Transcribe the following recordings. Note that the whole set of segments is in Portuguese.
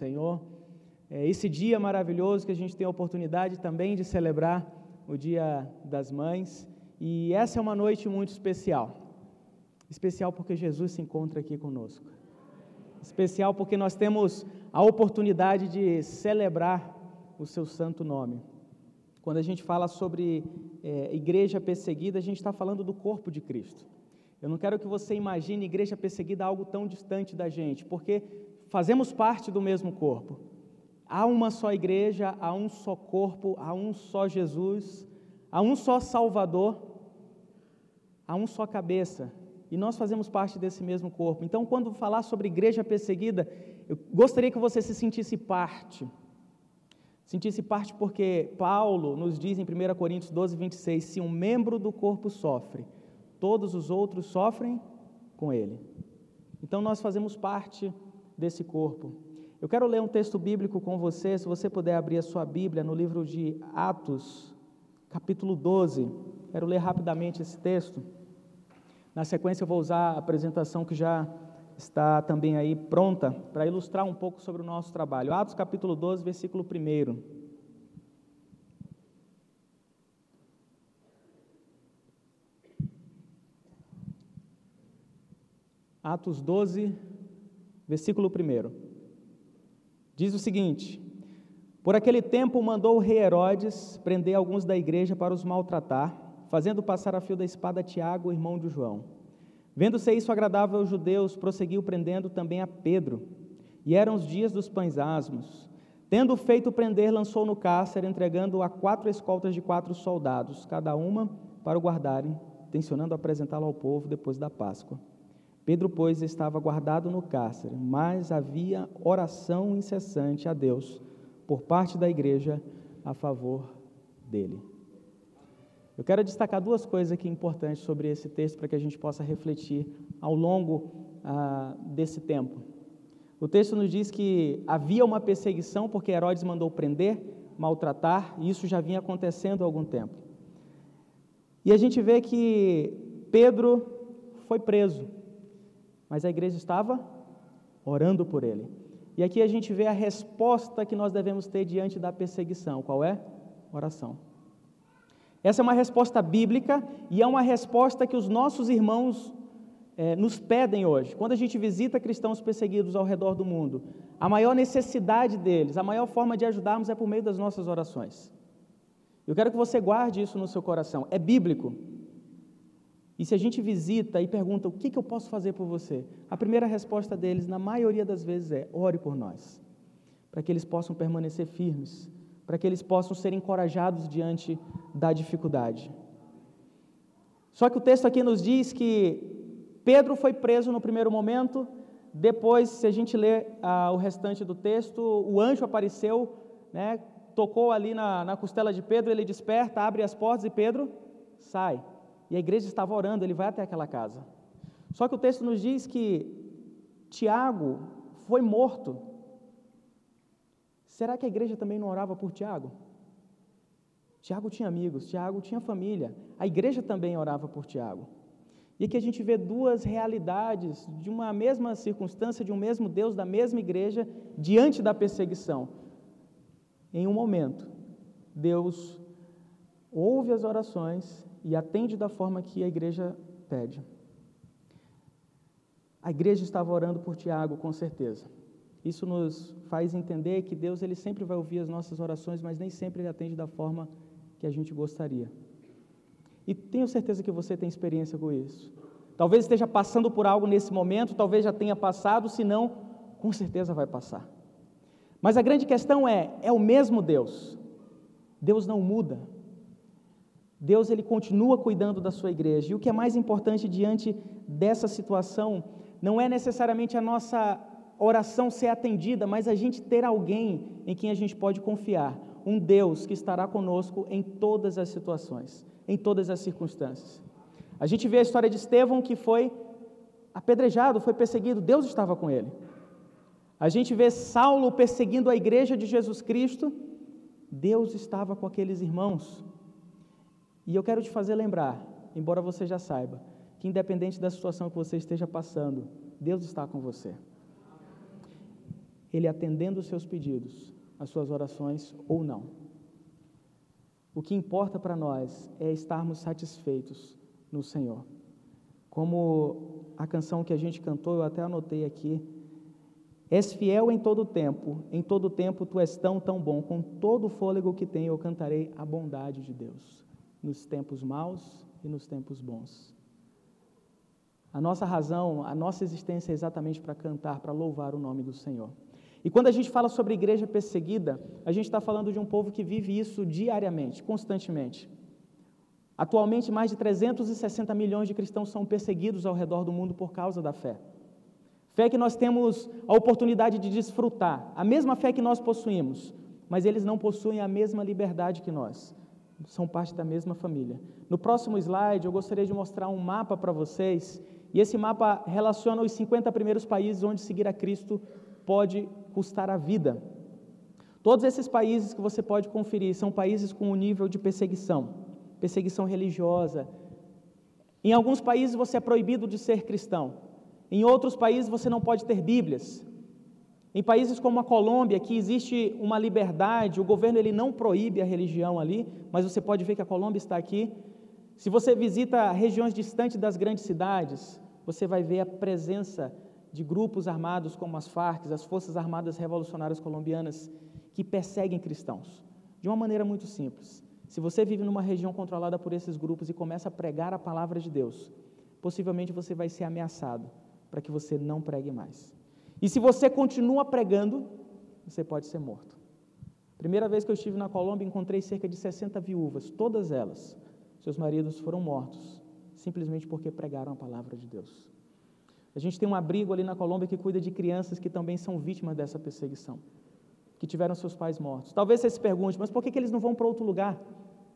Senhor. É esse dia maravilhoso que a gente tem a oportunidade também de celebrar o Dia das Mães. E essa é uma noite muito especial. Especial porque Jesus se encontra aqui conosco. Especial porque nós temos a oportunidade de celebrar o seu santo nome. Quando a gente fala sobre é, igreja perseguida, a gente está falando do corpo de Cristo. Eu não quero que você imagine igreja perseguida algo tão distante da gente, porque fazemos parte do mesmo corpo. Há uma só igreja, há um só corpo, há um só Jesus, há um só Salvador, há um só cabeça, e nós fazemos parte desse mesmo corpo. Então, quando falar sobre igreja perseguida, eu gostaria que você se sentisse parte. Sentisse parte porque Paulo nos diz em 1 Coríntios 12, 26: se um membro do corpo sofre, todos os outros sofrem com ele. Então, nós fazemos parte desse corpo. Eu quero ler um texto bíblico com você, se você puder abrir a sua Bíblia no livro de Atos, capítulo 12. Quero ler rapidamente esse texto. Na sequência, eu vou usar a apresentação que já está também aí pronta para ilustrar um pouco sobre o nosso trabalho. Atos, capítulo 12, versículo 1. Atos 12, versículo 1. Diz o seguinte: Por aquele tempo mandou o rei Herodes prender alguns da igreja para os maltratar, fazendo passar a fio da espada Tiago, irmão de João. Vendo-se isso agradável aos judeus, prosseguiu prendendo também a Pedro. E eram os dias dos pães asmos. Tendo feito prender, lançou no cárcere, entregando a quatro escoltas de quatro soldados, cada uma para o guardarem, tensionando apresentá-lo ao povo depois da Páscoa. Pedro, pois, estava guardado no cárcere, mas havia oração incessante a Deus por parte da igreja a favor dele. Eu quero destacar duas coisas aqui importantes sobre esse texto para que a gente possa refletir ao longo ah, desse tempo. O texto nos diz que havia uma perseguição porque Herodes mandou prender, maltratar, e isso já vinha acontecendo há algum tempo. E a gente vê que Pedro foi preso mas a igreja estava orando por ele. E aqui a gente vê a resposta que nós devemos ter diante da perseguição. Qual é? Oração. Essa é uma resposta bíblica e é uma resposta que os nossos irmãos é, nos pedem hoje. Quando a gente visita cristãos perseguidos ao redor do mundo, a maior necessidade deles, a maior forma de ajudarmos é por meio das nossas orações. Eu quero que você guarde isso no seu coração. É bíblico. E se a gente visita e pergunta o que, que eu posso fazer por você, a primeira resposta deles, na maioria das vezes, é: ore por nós, para que eles possam permanecer firmes, para que eles possam ser encorajados diante da dificuldade. Só que o texto aqui nos diz que Pedro foi preso no primeiro momento, depois, se a gente ler ah, o restante do texto, o anjo apareceu, né, tocou ali na, na costela de Pedro, ele desperta, abre as portas e Pedro sai e a igreja estava orando, ele vai até aquela casa. Só que o texto nos diz que Tiago foi morto. Será que a igreja também não orava por Tiago? Tiago tinha amigos, Tiago tinha família, a igreja também orava por Tiago. E aqui a gente vê duas realidades de uma mesma circunstância, de um mesmo Deus, da mesma igreja, diante da perseguição. Em um momento, Deus ouve as orações e atende da forma que a igreja pede. A igreja estava orando por Tiago, com certeza. Isso nos faz entender que Deus ele sempre vai ouvir as nossas orações, mas nem sempre ele atende da forma que a gente gostaria. E tenho certeza que você tem experiência com isso. Talvez esteja passando por algo nesse momento, talvez já tenha passado, se não, com certeza vai passar. Mas a grande questão é: é o mesmo Deus. Deus não muda. Deus ele continua cuidando da sua igreja. E o que é mais importante diante dessa situação não é necessariamente a nossa oração ser atendida, mas a gente ter alguém em quem a gente pode confiar, um Deus que estará conosco em todas as situações, em todas as circunstâncias. A gente vê a história de Estevão que foi apedrejado, foi perseguido, Deus estava com ele. A gente vê Saulo perseguindo a igreja de Jesus Cristo, Deus estava com aqueles irmãos. E eu quero te fazer lembrar, embora você já saiba, que independente da situação que você esteja passando, Deus está com você. Ele atendendo os seus pedidos, as suas orações ou não. O que importa para nós é estarmos satisfeitos no Senhor. Como a canção que a gente cantou, eu até anotei aqui. És fiel em todo tempo, em todo tempo tu és tão, tão bom. Com todo o fôlego que tenho, eu cantarei a bondade de Deus, nos tempos maus e nos tempos bons. A nossa razão, a nossa existência é exatamente para cantar, para louvar o nome do Senhor. E quando a gente fala sobre igreja perseguida, a gente está falando de um povo que vive isso diariamente, constantemente. Atualmente, mais de 360 milhões de cristãos são perseguidos ao redor do mundo por causa da fé. Fé que nós temos a oportunidade de desfrutar, a mesma fé que nós possuímos, mas eles não possuem a mesma liberdade que nós. São parte da mesma família. No próximo slide, eu gostaria de mostrar um mapa para vocês, e esse mapa relaciona os 50 primeiros países onde seguir a Cristo pode custar a vida. Todos esses países que você pode conferir são países com um nível de perseguição perseguição religiosa. Em alguns países você é proibido de ser cristão. Em outros países você não pode ter Bíblias. Em países como a Colômbia, que existe uma liberdade, o governo ele não proíbe a religião ali, mas você pode ver que a Colômbia está aqui. Se você visita regiões distantes das grandes cidades, você vai ver a presença de grupos armados como as Farc, as Forças Armadas Revolucionárias Colombianas, que perseguem cristãos, de uma maneira muito simples. Se você vive numa região controlada por esses grupos e começa a pregar a palavra de Deus, possivelmente você vai ser ameaçado para que você não pregue mais. E se você continua pregando, você pode ser morto. Primeira vez que eu estive na Colômbia, encontrei cerca de 60 viúvas, todas elas, seus maridos foram mortos, simplesmente porque pregaram a palavra de Deus. A gente tem um abrigo ali na Colômbia que cuida de crianças que também são vítimas dessa perseguição, que tiveram seus pais mortos. Talvez você se pergunte, mas por que, que eles não vão para outro lugar?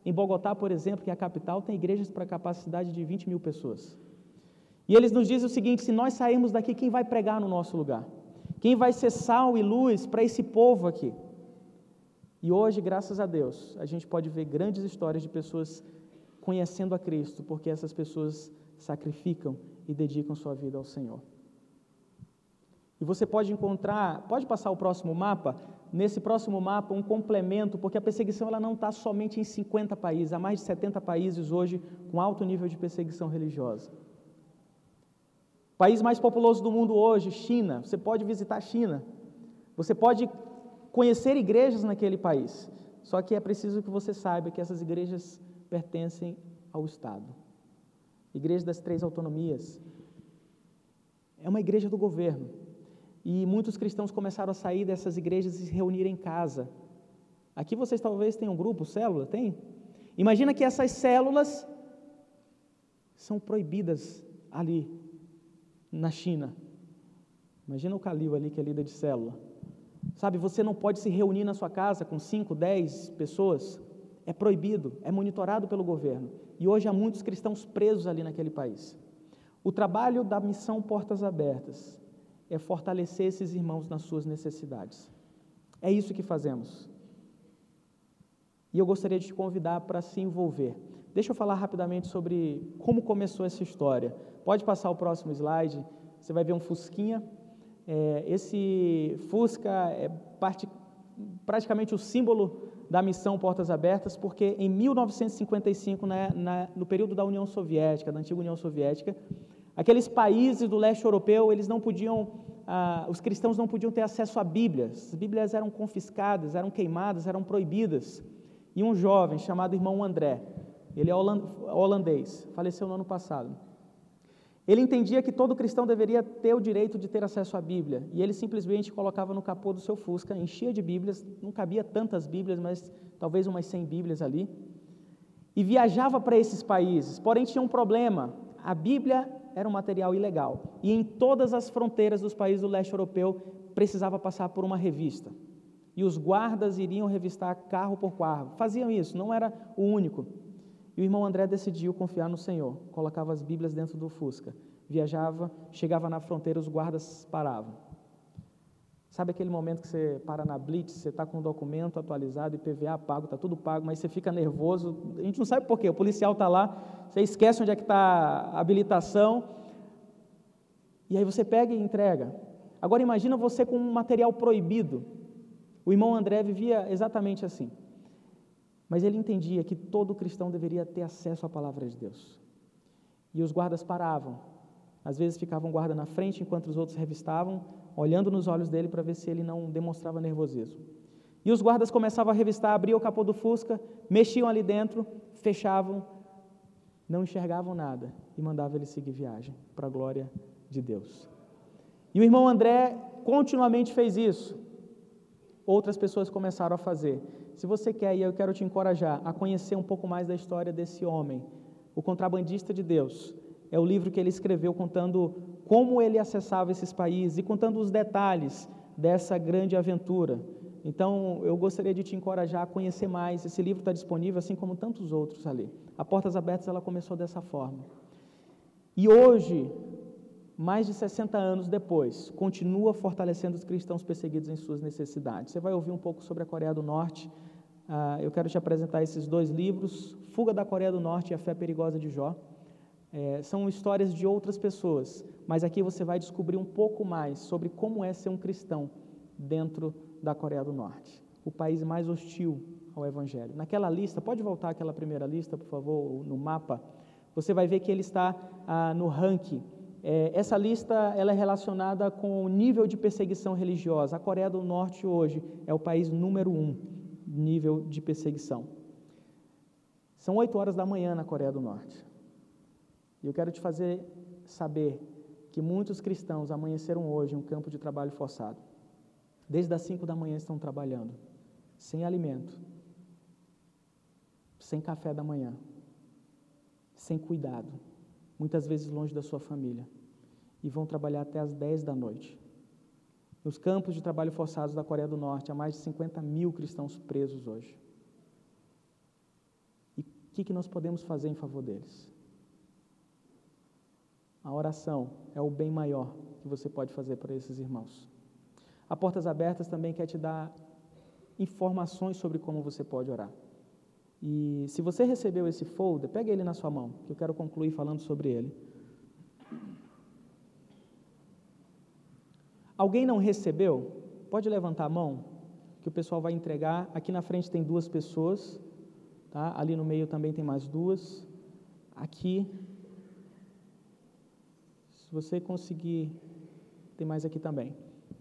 Em Bogotá, por exemplo, que é a capital, tem igrejas para capacidade de 20 mil pessoas. E eles nos dizem o seguinte: se nós sairmos daqui, quem vai pregar no nosso lugar? Quem vai ser sal e luz para esse povo aqui? E hoje, graças a Deus, a gente pode ver grandes histórias de pessoas conhecendo a Cristo, porque essas pessoas sacrificam e dedicam sua vida ao Senhor. E você pode encontrar, pode passar o próximo mapa, nesse próximo mapa um complemento, porque a perseguição ela não está somente em 50 países, há mais de 70 países hoje com alto nível de perseguição religiosa. País mais populoso do mundo hoje, China, você pode visitar a China, você pode conhecer igrejas naquele país, só que é preciso que você saiba que essas igrejas pertencem ao Estado. Igreja das três autonomias. É uma igreja do governo. E muitos cristãos começaram a sair dessas igrejas e se reunir em casa. Aqui vocês talvez tenham um grupo, célula, tem? Imagina que essas células são proibidas ali na China. Imagina o Calil ali que é líder de célula. Sabe, você não pode se reunir na sua casa com 5, 10 pessoas. É proibido, é monitorado pelo governo. E hoje há muitos cristãos presos ali naquele país. O trabalho da missão Portas Abertas é fortalecer esses irmãos nas suas necessidades. É isso que fazemos. E eu gostaria de te convidar para se envolver. Deixa eu falar rapidamente sobre como começou essa história. Pode passar o próximo slide. Você vai ver um Fusquinha. É, esse Fusca é parte, praticamente o símbolo da missão Portas Abertas, porque em 1955, na, na, no período da União Soviética, da antiga União Soviética, Aqueles países do leste europeu, eles não podiam, ah, os cristãos não podiam ter acesso a Bíblias. As Bíblias eram confiscadas, eram queimadas, eram proibidas. E um jovem chamado irmão André, ele é holandês, faleceu no ano passado. Ele entendia que todo cristão deveria ter o direito de ter acesso à Bíblia, e ele simplesmente colocava no capô do seu Fusca, enchia de Bíblias, não cabia tantas Bíblias, mas talvez umas 100 Bíblias ali, e viajava para esses países. Porém, tinha um problema: a Bíblia era um material ilegal. E em todas as fronteiras dos países do leste europeu precisava passar por uma revista. E os guardas iriam revistar carro por carro. Faziam isso, não era o único. E o irmão André decidiu confiar no Senhor. Colocava as Bíblias dentro do Fusca. Viajava, chegava na fronteira, os guardas paravam. Sabe aquele momento que você para na Blitz, você está com o documento atualizado, IPVA pago, está tudo pago, mas você fica nervoso, a gente não sabe por quê, o policial está lá, você esquece onde é que está a habilitação, e aí você pega e entrega. Agora imagina você com um material proibido. O irmão André vivia exatamente assim. Mas ele entendia que todo cristão deveria ter acesso à palavra de Deus. E os guardas paravam. Às vezes ficavam guarda na frente enquanto os outros revistavam, olhando nos olhos dele para ver se ele não demonstrava nervosismo. E os guardas começavam a revistar, abriam o capô do Fusca, mexiam ali dentro, fechavam, não enxergavam nada e mandavam ele seguir viagem, para a glória de Deus. E o irmão André continuamente fez isso. Outras pessoas começaram a fazer. Se você quer, e eu quero te encorajar a conhecer um pouco mais da história desse homem, o contrabandista de Deus. É o livro que ele escreveu contando como ele acessava esses países e contando os detalhes dessa grande aventura. Então, eu gostaria de te encorajar a conhecer mais. Esse livro está disponível, assim como tantos outros ali. A Portas Abertas ela começou dessa forma. E hoje, mais de 60 anos depois, continua fortalecendo os cristãos perseguidos em suas necessidades. Você vai ouvir um pouco sobre a Coreia do Norte. Ah, eu quero te apresentar esses dois livros: Fuga da Coreia do Norte e A Fé Perigosa de Jó. É, são histórias de outras pessoas, mas aqui você vai descobrir um pouco mais sobre como é ser um cristão dentro da Coreia do Norte, o país mais hostil ao Evangelho. Naquela lista, pode voltar aquela primeira lista, por favor, no mapa, você vai ver que ele está ah, no ranking. É, essa lista ela é relacionada com o nível de perseguição religiosa. A Coreia do Norte hoje é o país número um nível de perseguição. São oito horas da manhã na Coreia do Norte. E eu quero te fazer saber que muitos cristãos amanheceram hoje em um campo de trabalho forçado. Desde as 5 da manhã estão trabalhando, sem alimento, sem café da manhã, sem cuidado, muitas vezes longe da sua família, e vão trabalhar até as 10 da noite. Nos campos de trabalho forçados da Coreia do Norte, há mais de 50 mil cristãos presos hoje. E o que, que nós podemos fazer em favor deles? A oração é o bem maior que você pode fazer para esses irmãos. A Portas Abertas também quer te dar informações sobre como você pode orar. E se você recebeu esse folder, pega ele na sua mão, que eu quero concluir falando sobre ele. Alguém não recebeu? Pode levantar a mão, que o pessoal vai entregar. Aqui na frente tem duas pessoas, tá? Ali no meio também tem mais duas. Aqui, se você conseguir, tem mais aqui também.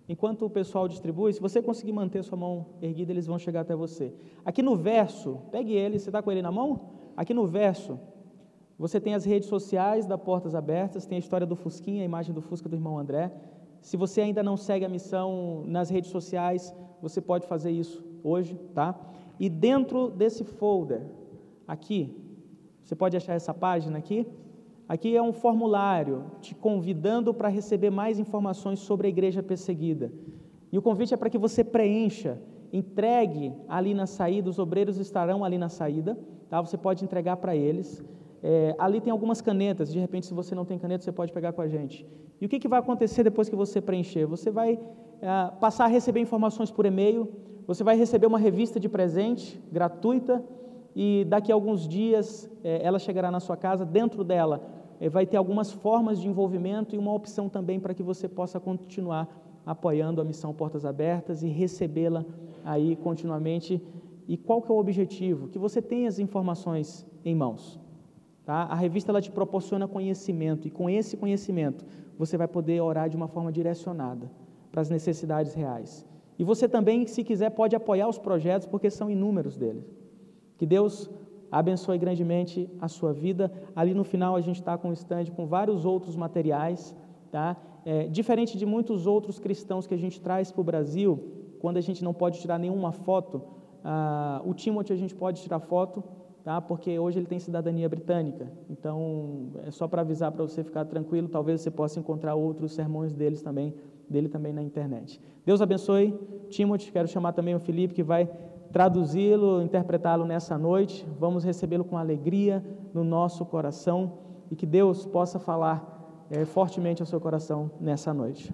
Enquanto o pessoal distribui, se você conseguir manter sua mão erguida, eles vão chegar até você. Aqui no verso, pegue ele, você está com ele na mão? Aqui no verso, você tem as redes sociais da Portas Abertas, tem a história do Fusquinha, a imagem do Fusca do irmão André. Se você ainda não segue a missão nas redes sociais, você pode fazer isso hoje, tá? E dentro desse folder, aqui, você pode achar essa página aqui, Aqui é um formulário te convidando para receber mais informações sobre a igreja perseguida. E o convite é para que você preencha, entregue ali na saída, os obreiros estarão ali na saída, tá? você pode entregar para eles. É, ali tem algumas canetas, de repente, se você não tem caneta, você pode pegar com a gente. E o que, que vai acontecer depois que você preencher? Você vai é, passar a receber informações por e-mail, você vai receber uma revista de presente gratuita e daqui a alguns dias é, ela chegará na sua casa. Dentro dela é, vai ter algumas formas de envolvimento e uma opção também para que você possa continuar apoiando a missão Portas Abertas e recebê-la aí continuamente. E qual que é o objetivo? Que você tenha as informações em mãos. Tá? A revista ela te proporciona conhecimento e com esse conhecimento você vai poder orar de uma forma direcionada para as necessidades reais. E você também, se quiser, pode apoiar os projetos porque são inúmeros deles. Que Deus abençoe grandemente a sua vida. Ali no final a gente está com um stand com vários outros materiais, tá? É, diferente de muitos outros cristãos que a gente traz para o Brasil, quando a gente não pode tirar nenhuma foto, ah, o Timothy a gente pode tirar foto, tá? Porque hoje ele tem cidadania britânica. Então é só para avisar para você ficar tranquilo. Talvez você possa encontrar outros sermões deles também, dele também na internet. Deus abençoe, Timothy. Quero chamar também o Felipe que vai traduzi-lo, interpretá-lo nessa noite. Vamos recebê-lo com alegria no nosso coração e que Deus possa falar é, fortemente ao seu coração nessa noite.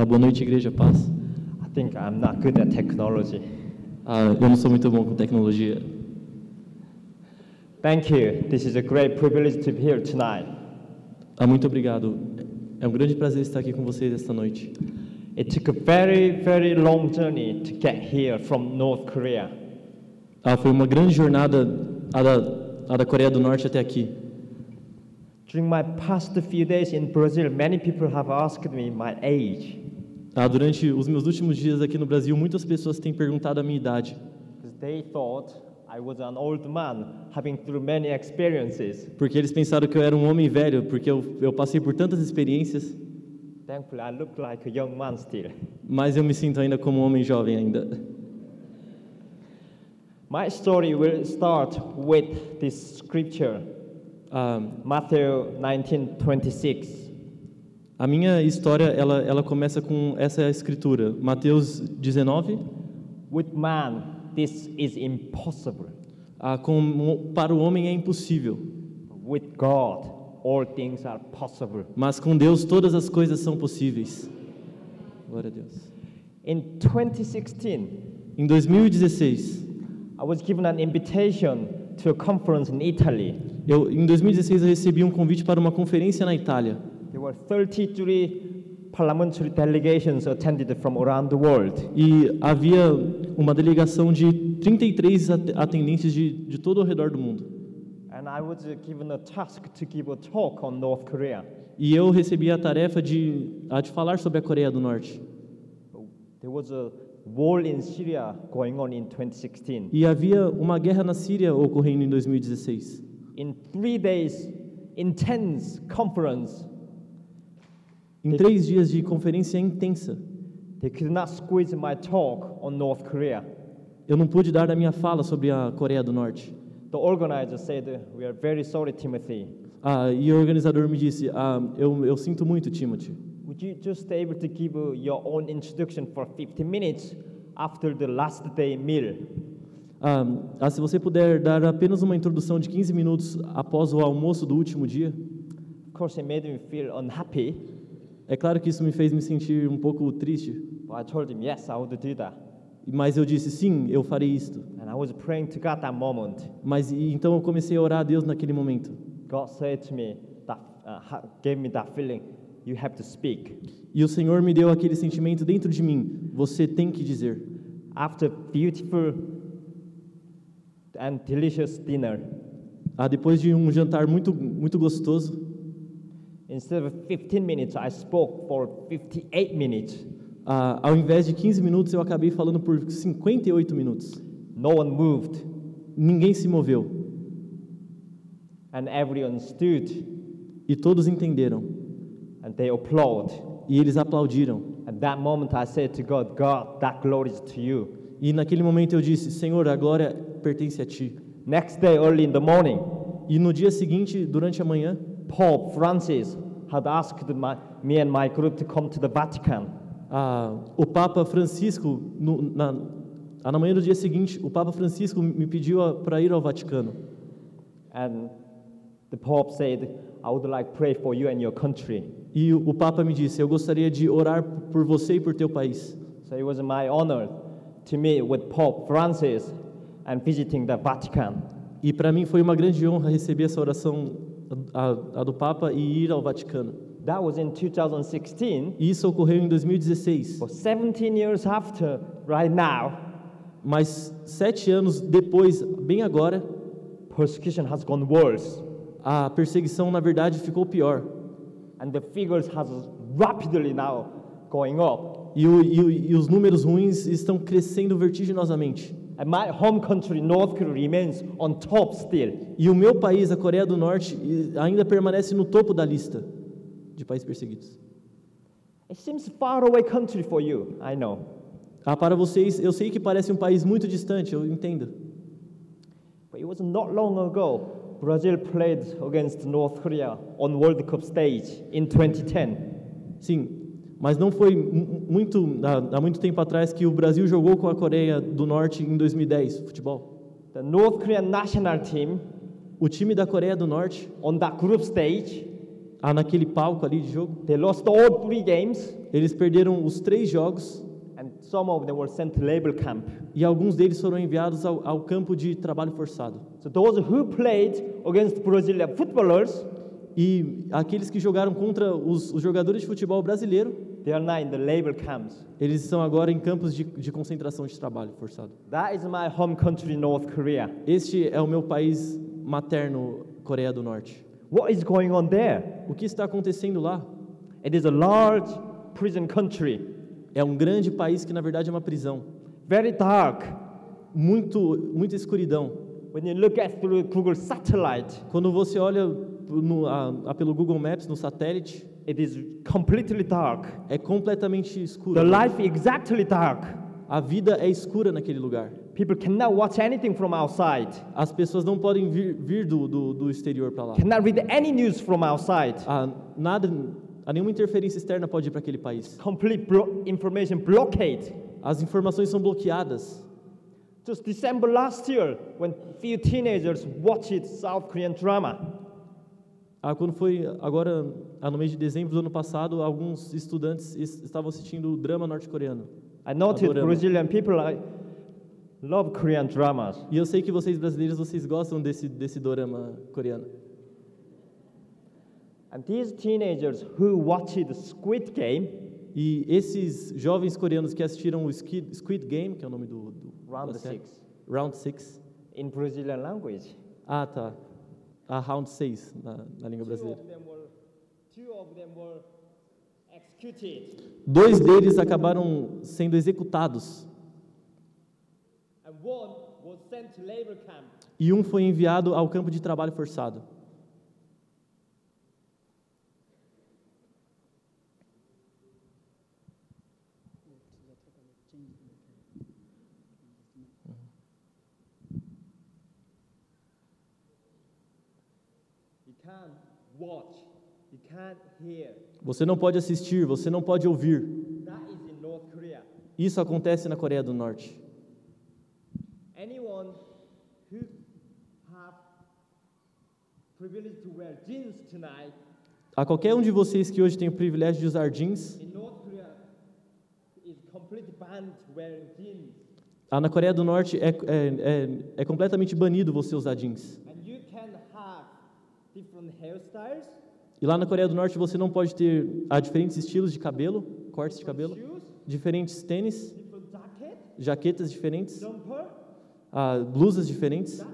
Ah, boa noite, igreja, paz. I think I'm not good at technology. Ah, eu não sou muito bom com tecnologia. Thank you. This is a great privilege to be here tonight. Ah, muito obrigado. É um grande prazer estar aqui com vocês esta noite. It took a very, very long journey to get here from North Korea. Ah, foi uma grande jornada a da, a da Coreia do Norte até aqui. During my past few days in Brazil, many people have asked me my age. Ah, durante os meus últimos dias aqui no Brasil, muitas pessoas têm perguntado a minha idade, they thought I was an old man having through many experiences. porque eles pensaram que eu era um homem velho, porque eu, eu passei por tantas experiências, Thankfully, I look like a young man still. mas eu me sinto ainda como um homem jovem ainda. My story will start with this scripture, Ah, Matthew 19:26. A minha história, ela, ela começa com essa escritura, Mateus 19, With man, this is impossible. ah, com, para o homem é impossível, With God, all things are possible. mas com Deus todas as coisas são possíveis. Glória a Deus. In 2016, Em 2016, I was given an invitation to a conference in Italy. eu, em 2016 eu recebi um convite para uma conferência na Itália. There were 33 parliamentary delegations attended from around the world. E havia uma delegação de 33 at- atendentes de, de todo ao redor do mundo. And I was given a task to give a talk on North Korea. E eu recebi a tarefa de, a de falar sobre a Coreia do Norte. There was a war in Syria going on in 2016. E havia uma guerra na Síria ocorrendo em 2016. In three days, intense conference, Em três dias de conferência intensa, they could not squeeze my talk on North Korea. eu não pude dar a minha fala sobre a Coreia do Norte. The organizer said, "We are very sorry, Timothy. Ah, e o organizador me disse: ah, eu, eu sinto muito, Timothy. Would you just able to give uh, your own introduction for 15 minutes after the last day meal?" Ah, ah, se você puder dar apenas uma introdução de 15 minutos após o almoço do último dia. Of course, it made me feel unhappy, É claro que isso me fez me sentir um pouco triste, but I told him, "Yes, I would do that." mas eu disse: sim, eu farei isto. And I was praying to God that moment. Mas e, então eu comecei a orar a Deus naquele momento. God said to me, that, uh, gave me that feeling, you have to speak. E o Senhor me deu aquele sentimento dentro de mim: você tem que dizer. After beautiful and delicious dinner, Ah, depois de um jantar muito muito gostoso, instead of 15 minutes, I spoke for 58 minutes. ah, ao invés de 15 minutos, eu acabei falando por 58 minutos. No one moved, Ninguém se moveu and everyone stood, e todos entenderam and they applaud. e eles aplaudiram. At that moment, I said to God, God, that glory is to you. E naquele momento eu disse: Senhor, a glória pertence a ti. Next day, early in the morning, E no dia seguinte, durante a manhã, Pope Francis had asked my, me and my group to come to the Vatican. ah, o Papa Francisco, no, na, ah, na manhã do dia seguinte, o Papa Francisco me pediu para ir ao Vaticano. And the Pope said, I would like to pray for you and your country. E o, o Papa me disse: Eu gostaria de orar por você e por teu país. So it was my honor to meet with Pope Francis and visiting the Vatican. E para mim foi uma grande honra receber essa oração a, a do Papa e ir ao Vaticano. That was in 2016. E isso ocorreu em 2016. For 17 years after, right now, Mas sete anos depois, bem agora, persecution has gone worse. a perseguição na verdade ficou pior. And the figures has rapidly now going up. E, o- e o- e os números ruins estão crescendo vertiginosamente. My home country, North Korea, remains on top still. E o meu país, a Coreia do Norte, ainda permanece no topo da lista de países perseguidos. It seems far away country for you, I know. Ah, para vocês, eu sei que parece um país muito distante, eu entendo. But it was not long ago, Brazil played against North Korea on World Cup stage in 2010. Sim, mas não foi mu- muito há, há muito tempo atrás que o Brasil jogou com a Coreia do Norte em 2010, futebol. The North Korean national team O time da Coreia do Norte, on that group stage, ah, naquele palco ali de jogo, they lost all three games, eles perderam os três jogos and some of them were sent to labor camp. e alguns deles foram enviados ao, ao campo de trabalho forçado. So those who played against Brazilian footballers, E aqueles que jogaram contra os, os jogadores de futebol brasileiro, they are now in the labor camps. eles estão agora em campos de, de concentração de trabalho forçado. That is my home country, North Korea. Este é o meu país materno, Coreia do Norte. What is going on there? O que está acontecendo lá? It is a large prison country, É um grande país que na verdade é uma prisão. very dark. Muito, muita escuridão. When you look at through Google satellite, Quando você olha no, a, a pelo Google Maps no satélite, it is completely dark. é completamente escuro. The life exactly dark. A vida é escura naquele lugar. People cannot watch anything from outside, As pessoas não podem vir, vir do, do, do exterior para lá. cannot read any news from outside. A, nada, a nenhuma interferência externa pode ir para aquele país. Complete blo- information blockade. As informações são bloqueadas. Just December last year, when few teenagers watched South Korean drama, Ah, quando foi agora, ah, no mês de dezembro do ano passado, alguns estudantes es- estavam assistindo o drama norte-coreano. I noticed Adorama. Brazilian people like, love Korean dramas. E eu sei que vocês brasileiros, vocês gostam desse, desse dorama coreano. And these teenagers who watched Squid Game, E esses jovens coreanos que assistiram o Squid, Squid Game, que é o nome do... do Round da série, Six. Round 6. in Brazilian language, Ah, tá. A Round 6, na, na língua brasileira. Dois deles acabaram sendo executados. E um foi enviado ao campo de trabalho forçado. You can't watch, you can't hear. Você não pode assistir, você não pode ouvir. Isso acontece na Coreia do Norte. A qualquer um de vocês que hoje tem o privilégio de usar jeans, ah, na Coreia do Norte é, é, é, é completamente banido você usar jeans. And you can have different hairstyles, E lá na Coreia do Norte você não pode ter há diferentes estilos de cabelo, cortes de cabelo, diferentes tênis, jacket, jaquetas diferentes, ah, blusas diferentes,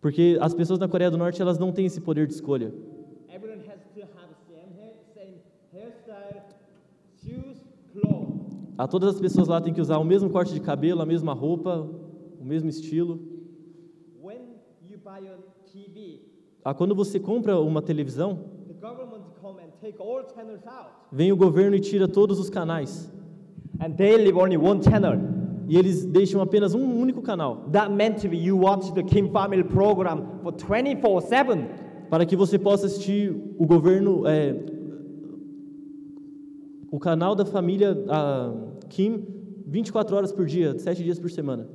porque as pessoas na Coreia do Norte elas não têm esse poder de escolha. Everyone has to have same hair, same hairstyle, shoes, clothes. Ah, todas as pessoas lá têm que usar o mesmo corte de cabelo, a mesma roupa, o mesmo estilo. When you buy a TV, Ah, quando você compra uma televisão, vem o governo e tira todos os canais. And they leave only one channel. E eles deixam apenas um único canal, That meant you watch the Kim family program for 24/7. para que você possa assistir o governo, é, o canal da família ah, Kim 24 horas por dia, 7 dias por semana.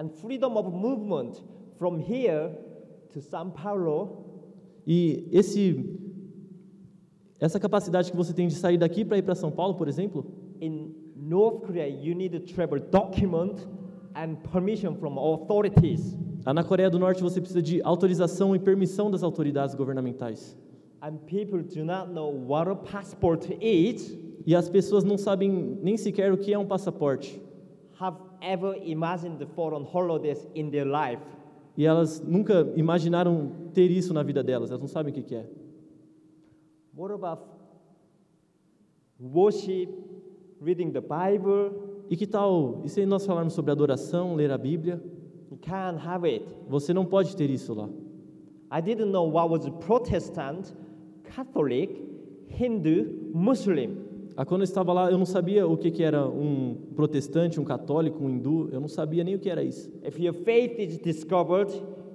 And freedom of movement from here to São Paulo E esse, essa capacidade que você tem de sair daqui para ir para São Paulo, por exemplo, in North Korea, you need to travel document and permission from authorities. ah, na Coreia do Norte você precisa de autorização e permissão das autoridades governamentais. And people do not know what a passport is. E as pessoas não sabem nem sequer o que é um passaporte. Have ever imagined foreign holidays in their life? E elas nunca imaginaram ter isso na vida delas, elas não sabem o que que é. What about worship, reading the Bible? E que tal, e se nós falarmos sobre adoração, ler a Bíblia? You can't have it. Você não pode ter isso lá. I didn't know what was Protestant, Catholic, Hindu, Muslim. Ah, quando eu estava lá, eu não sabia o que que era um protestante, um católico, um hindu, eu não sabia nem o que era isso. If your faith is discovered,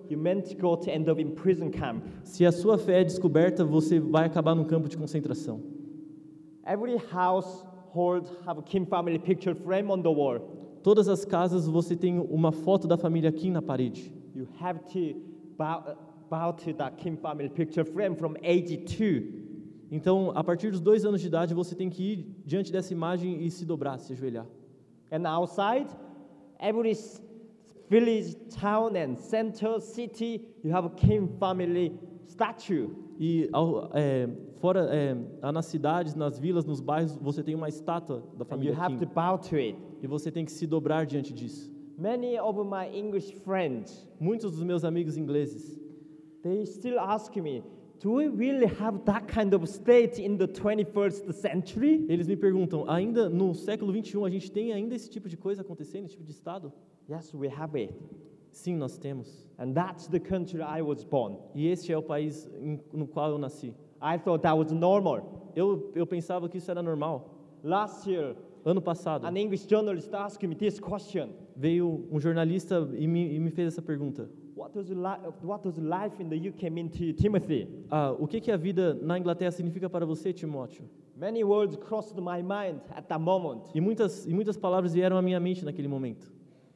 you meant to go to end up in prison camp. Se a sua fé é descoberta, você vai acabar num campo de concentração. Every household have a Kim family picture frame on the wall. Todas as casas você tem uma foto da família Kim na parede. You have to bow, bow to that Kim family picture frame from age two. Então, a partir dos dois anos de idade, você tem que ir diante dessa imagem e se dobrar, se ajoelhar. And outside, every village, town, and center city, you have a Kim family statue. E ao- é, fora, é, nas cidades, nas vilas, nos bairros, você tem uma estátua da And you família have to bow to it. E você tem que se dobrar diante disso. Many of my English friends, Muitos dos meus amigos ingleses, they still ask me, do we really have that kind of state in the 21st century? eles me perguntam, ainda no século 21 a gente tem ainda esse tipo de coisa acontecendo, esse tipo de estado? Yes, we have it. Sim, nós temos. And that's the country I was born. E este é o país no qual eu nasci. I thought that was normal. Eu, eu pensava que isso era normal. Last year, Ano passado, an English journalist asked me this question veio um jornalista e me, e me fez essa pergunta. What does life in the UK mean to Timothy? Ah, o que, que a vida na Inglaterra significa para você, Timóteo? Many words crossed my mind at that moment. E muitas, e muitas palavras vieram à minha mente naquele momento.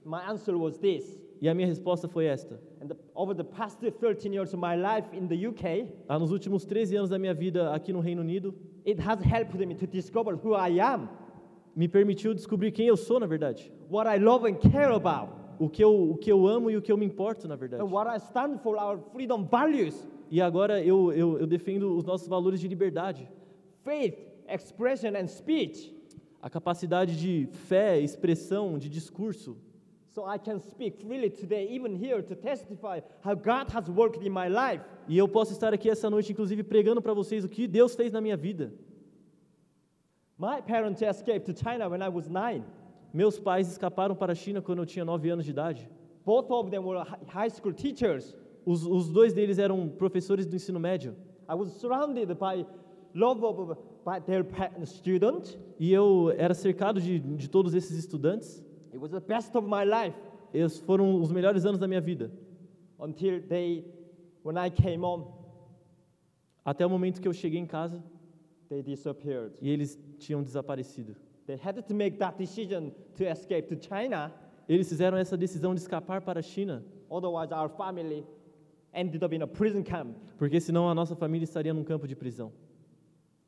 My answer was this. E a minha resposta foi esta. And the, over the past 13 years of my life in the UK, Ah, nos últimos 13 anos da minha vida aqui no Reino Unido, it has helped me to discover who I am, me permitiu descobrir quem eu sou, na verdade. what I love and care about, O que eu, o que eu amo e o que eu me importo, na verdade. and what I stand for, our freedom values, E agora eu, eu, eu defendo os nossos valores de liberdade. faith, expression, and speech. A capacidade de fé, expressão, de discurso. So I can speak freely today, even here, to testify how God has worked in my life. E eu posso estar aqui essa noite, inclusive, pregando para vocês o que Deus fez na minha vida. My parents escaped to China when I was nine. Meus pais escaparam para a China quando eu tinha 9 anos de idade. Both of them were hi- high school teachers. Os, os dois deles eram professores do ensino médio. I was surrounded by love of by their student. E eu era cercado de, de todos esses estudantes. It was the best of my life Esses foram os melhores anos da minha vida. until they, when I came home, Até o momento que eu cheguei em casa they disappeared. e eles tinham desaparecido. They had to make that decision to escape to China. Eles fizeram essa decisão de escapar para a China, Otherwise, our family ended up in a prison camp. porque senão a nossa família estaria num campo de prisão.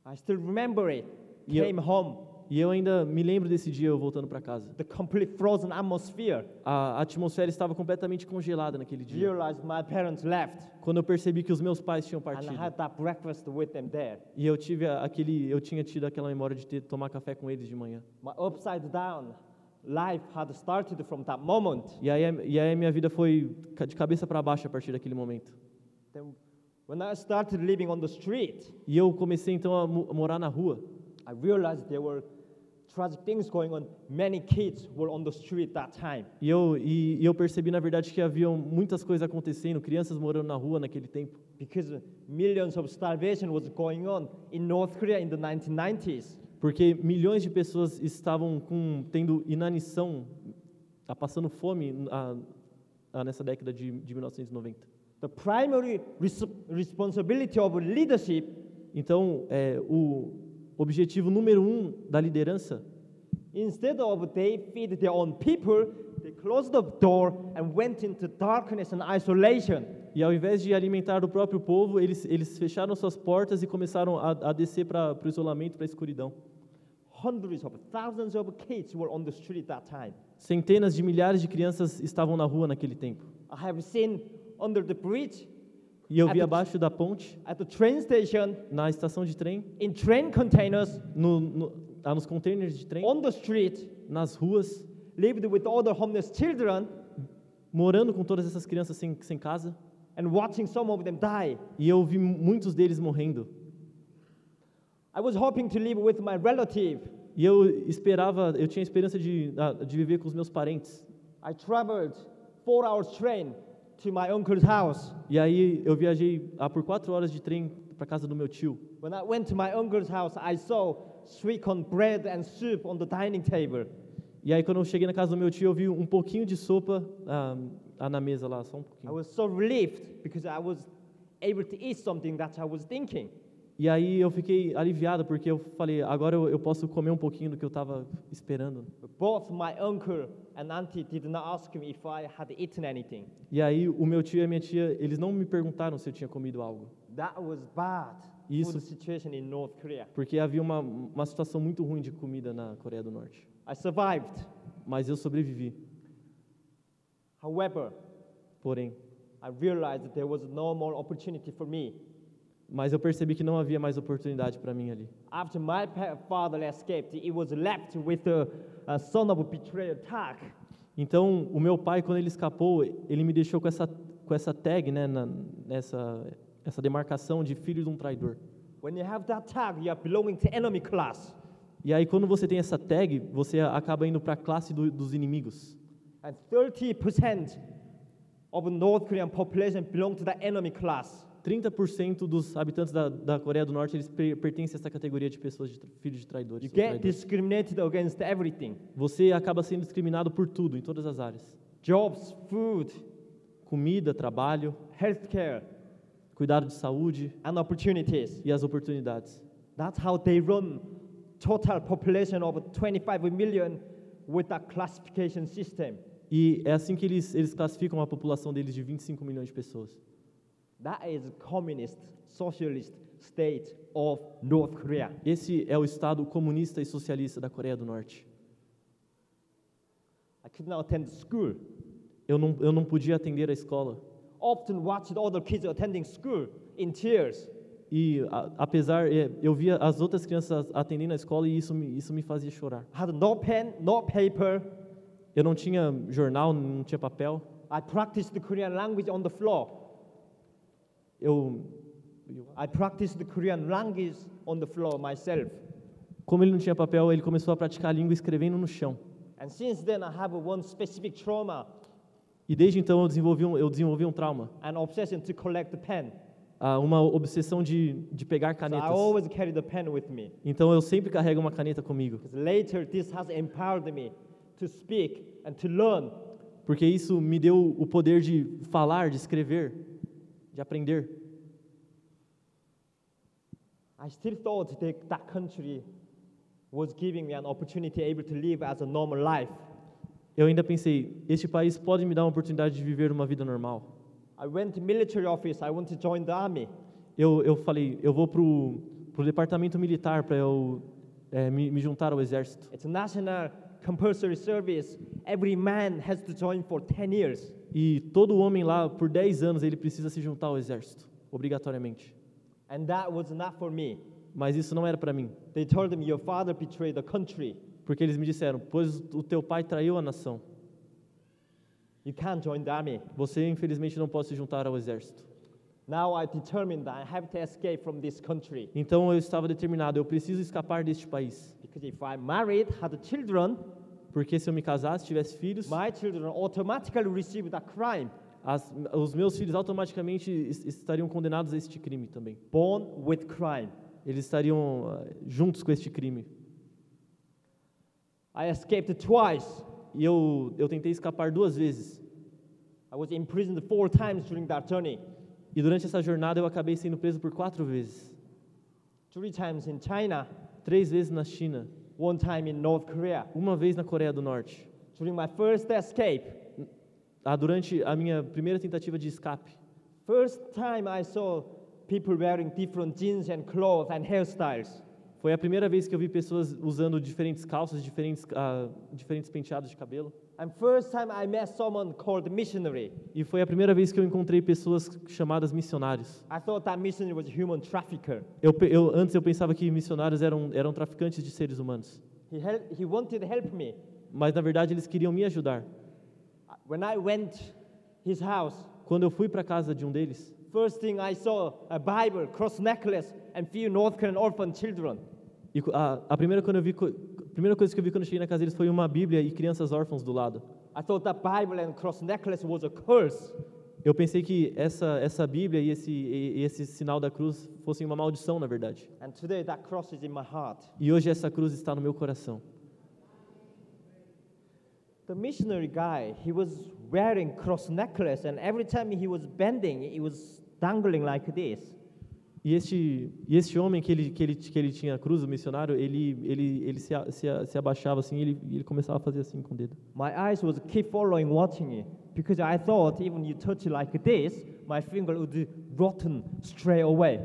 I still remember it. Came home, E eu ainda me lembro desse dia eu voltando para casa. the complete frozen atmosphere. A atmosfera estava completamente congelada naquele dia. Realized my parents left, Quando eu percebi que os meus pais tinham and I partido. had that breakfast with them there. E eu tive aquele, eu tinha tido aquela memória de ter tomar café com eles de manhã. My upside down life had started from that moment. E aí, e aí minha vida foi de cabeça para baixo a partir daquele momento. Then, when I started living on the street, E eu comecei então a morar na rua. I realized there were tragic things going on. Many kids were on the street that time. E eu, e, e eu percebi na verdade que haviam muitas coisas acontecendo, crianças morando na rua naquele tempo. Because millions of starvation was going on in North Korea in the 1990s. Porque milhões de pessoas estavam com, tendo inanição, a, passando fome a, a, nessa década de, de 1990. The primary res- responsibility of leadership Então, é, o objetivo número um da liderança Instead of they feed their own people, they closed the door and went into darkness and isolation. E ao invés de alimentar o próprio povo, eles, eles fecharam suas portas e começaram a, a descer para o isolamento, para a escuridão. Hundreds of thousands of kids were on the street that time. Centenas de milhares de crianças estavam na rua naquele tempo. I have seen under the bridge, E eu vi the- abaixo da ponte, at the train station, na estação de trem, in train containers, no, no, ah, nos containers de trem, on the street, nas ruas, lived with other homeless children morando com todas essas crianças sem, sem casa. and watching some of them die. E eu vi muitos deles morrendo. I was hoping to live with my relative. E eu esperava, eu tinha esperança de, de viver com os meus parentes. I traveled four hours train to my uncle's house. E aí eu viajei ah, por quatro horas de trem para casa do meu tio. When I went to my uncle's house, I saw sweet corn bread and soup on the dining table. E aí quando eu cheguei na casa do meu tio, eu vi um pouquinho de sopa ah, ah, na mesa lá, só um I pouquinho. was so relieved because I was able to eat something that I was thinking. E aí eu fiquei aliviado porque eu falei, agora eu, eu posso comer um pouquinho do que eu estava esperando. Both my uncle and auntie did not ask me if I had eaten anything. E aí o meu tio e a minha tia, eles não me perguntaram se eu tinha comido algo, That was bad Isso- food situation in North Korea. porque havia uma, uma situação muito ruim de comida na Coreia do Norte. I survived. Mas eu sobrevivi. However, Porém, I realized that there was no more opportunity for me. Mas eu percebi que não havia mais oportunidade para mim ali. After my father escaped, it was left with the uh, son of a betrayer tag. Então, o meu pai, quando ele escapou, ele me deixou com essa, com essa tag, né, na, nessa essa demarcação de filho de um traidor. When you have that tag, you are belonging to enemy class. E aí, quando você tem essa tag, você acaba indo para a classe do, dos inimigos. And 30% of North Korean population belong to the enemy class. 30% dos habitantes da, da Coreia do Norte eles per- pertencem a essa categoria de pessoas de filhos de traidores. You ou get traidores. discriminated against everything. Você acaba sendo discriminado por tudo, em todas as áreas: Jobs, food, comida, trabalho, healthcare, cuidado de saúde and opportunities. e as oportunidades. That's how they run total population of 25 million with a classification system. E é assim que eles, eles classificam a população deles de 25 milhões de pessoas. That is communist, socialist state of North Korea. Esse é o Estado comunista e socialista da Coreia do Norte. I could not attend school. Eu não, eu não podia atender a escola. Often watched other kids attending school in tears. E a, apesar, é, eu via as outras crianças atendendo a escola e isso me, isso me fazia chorar. Had no pen, no paper. Eu não tinha jornal, não tinha papel. I practiced the Korean language on the floor. Eu, I practiced the Korean language on the floor myself. como ele não tinha papel, ele começou a praticar a língua escrevendo no chão. And since then, I have one specific trauma, E desde então eu desenvolvi um, eu desenvolvi um trauma, an obsession to collect the pen. ah, uma obsessão de, de pegar So I canetas. always carry the pen with me. Então eu sempre carrego uma caneta comigo, later, this has empowered me to speak and to learn. porque isso me deu o poder de falar, de escrever, de aprender. I still thought that that country was giving me an opportunity able to live as a normal life. Eu ainda pensei, este país pode me dar uma oportunidade de viver uma vida normal. I went to military office. I want to join the army. Eu, eu falei, eu vou pro, pro departamento militar para eu eh, me, me juntar ao exército. It's a national compulsory service. Every man has to join for 10 years. E todo homem lá, por 10 anos, ele precisa se juntar ao exército, obrigatoriamente. And that was not for me. Mas isso não era para mim, They told me, Your father betrayed the country. porque eles me disseram, pois o teu pai traiu a nação. You can't join the army. Você, infelizmente, não pode se juntar ao exército. Now I determined that I have to escape from this country. Então eu estava determinado, eu preciso escapar deste país. Because if I married, had children, Porque se eu me casasse, tivesse filhos, my children automatically receive that crime. as, os meus filhos automaticamente es- estariam condenados a este crime também. Born with crime. Eles estariam ah, juntos com este crime. I escaped twice. E eu, eu tentei escapar duas vezes. I was imprisoned four times during that journey. E durante essa jornada eu acabei sendo preso por quatro vezes. Three times in China, Três vezes na China, one time in North Korea. uma vez na Coreia do Norte. During my first escape, Ah, durante a minha primeira tentativa de escape, first time I saw people wearing different jeans and clothes and hairstyles. foi a primeira vez que eu vi pessoas usando diferentes calças, diferentes, ah, diferentes penteados de cabelo. And first time I met someone called missionary. E foi a primeira vez que eu encontrei pessoas chamadas missionários. I thought that missionary was human trafficker. Eu, eu- antes eu pensava que missionários eram, eram traficantes de seres humanos. He, hel- he wanted to help me. Mas na verdade eles queriam me ajudar. When I went his house, Quando eu fui para casa de um deles, first thing I saw a Bible, cross necklace, and few North Korean orphan children. e a, a primeira, quando eu vi, primeira coisa que eu vi quando eu cheguei na casa deles foi uma Bíblia e crianças órfãos do lado. I thought that Bible and cross necklace was a curse. Eu pensei que essa, essa Bíblia e esse, e e esse sinal da cruz fossem uma maldição, na verdade. And today that cross is in my heart. E hoje essa cruz está no meu coração. The missionary guy, he was wearing cross necklace, and every time he was bending, it was dangling like this. E este, e este homem que ele, que ele, que ele tinha cruz, o missionário, ele, ele, ele se, a- se, a- se abaixava assim e ele, ele começava a fazer assim com o dedo. My eyes was keep following, watching it, because I thought even you touch it like this, my finger would rotten straight away.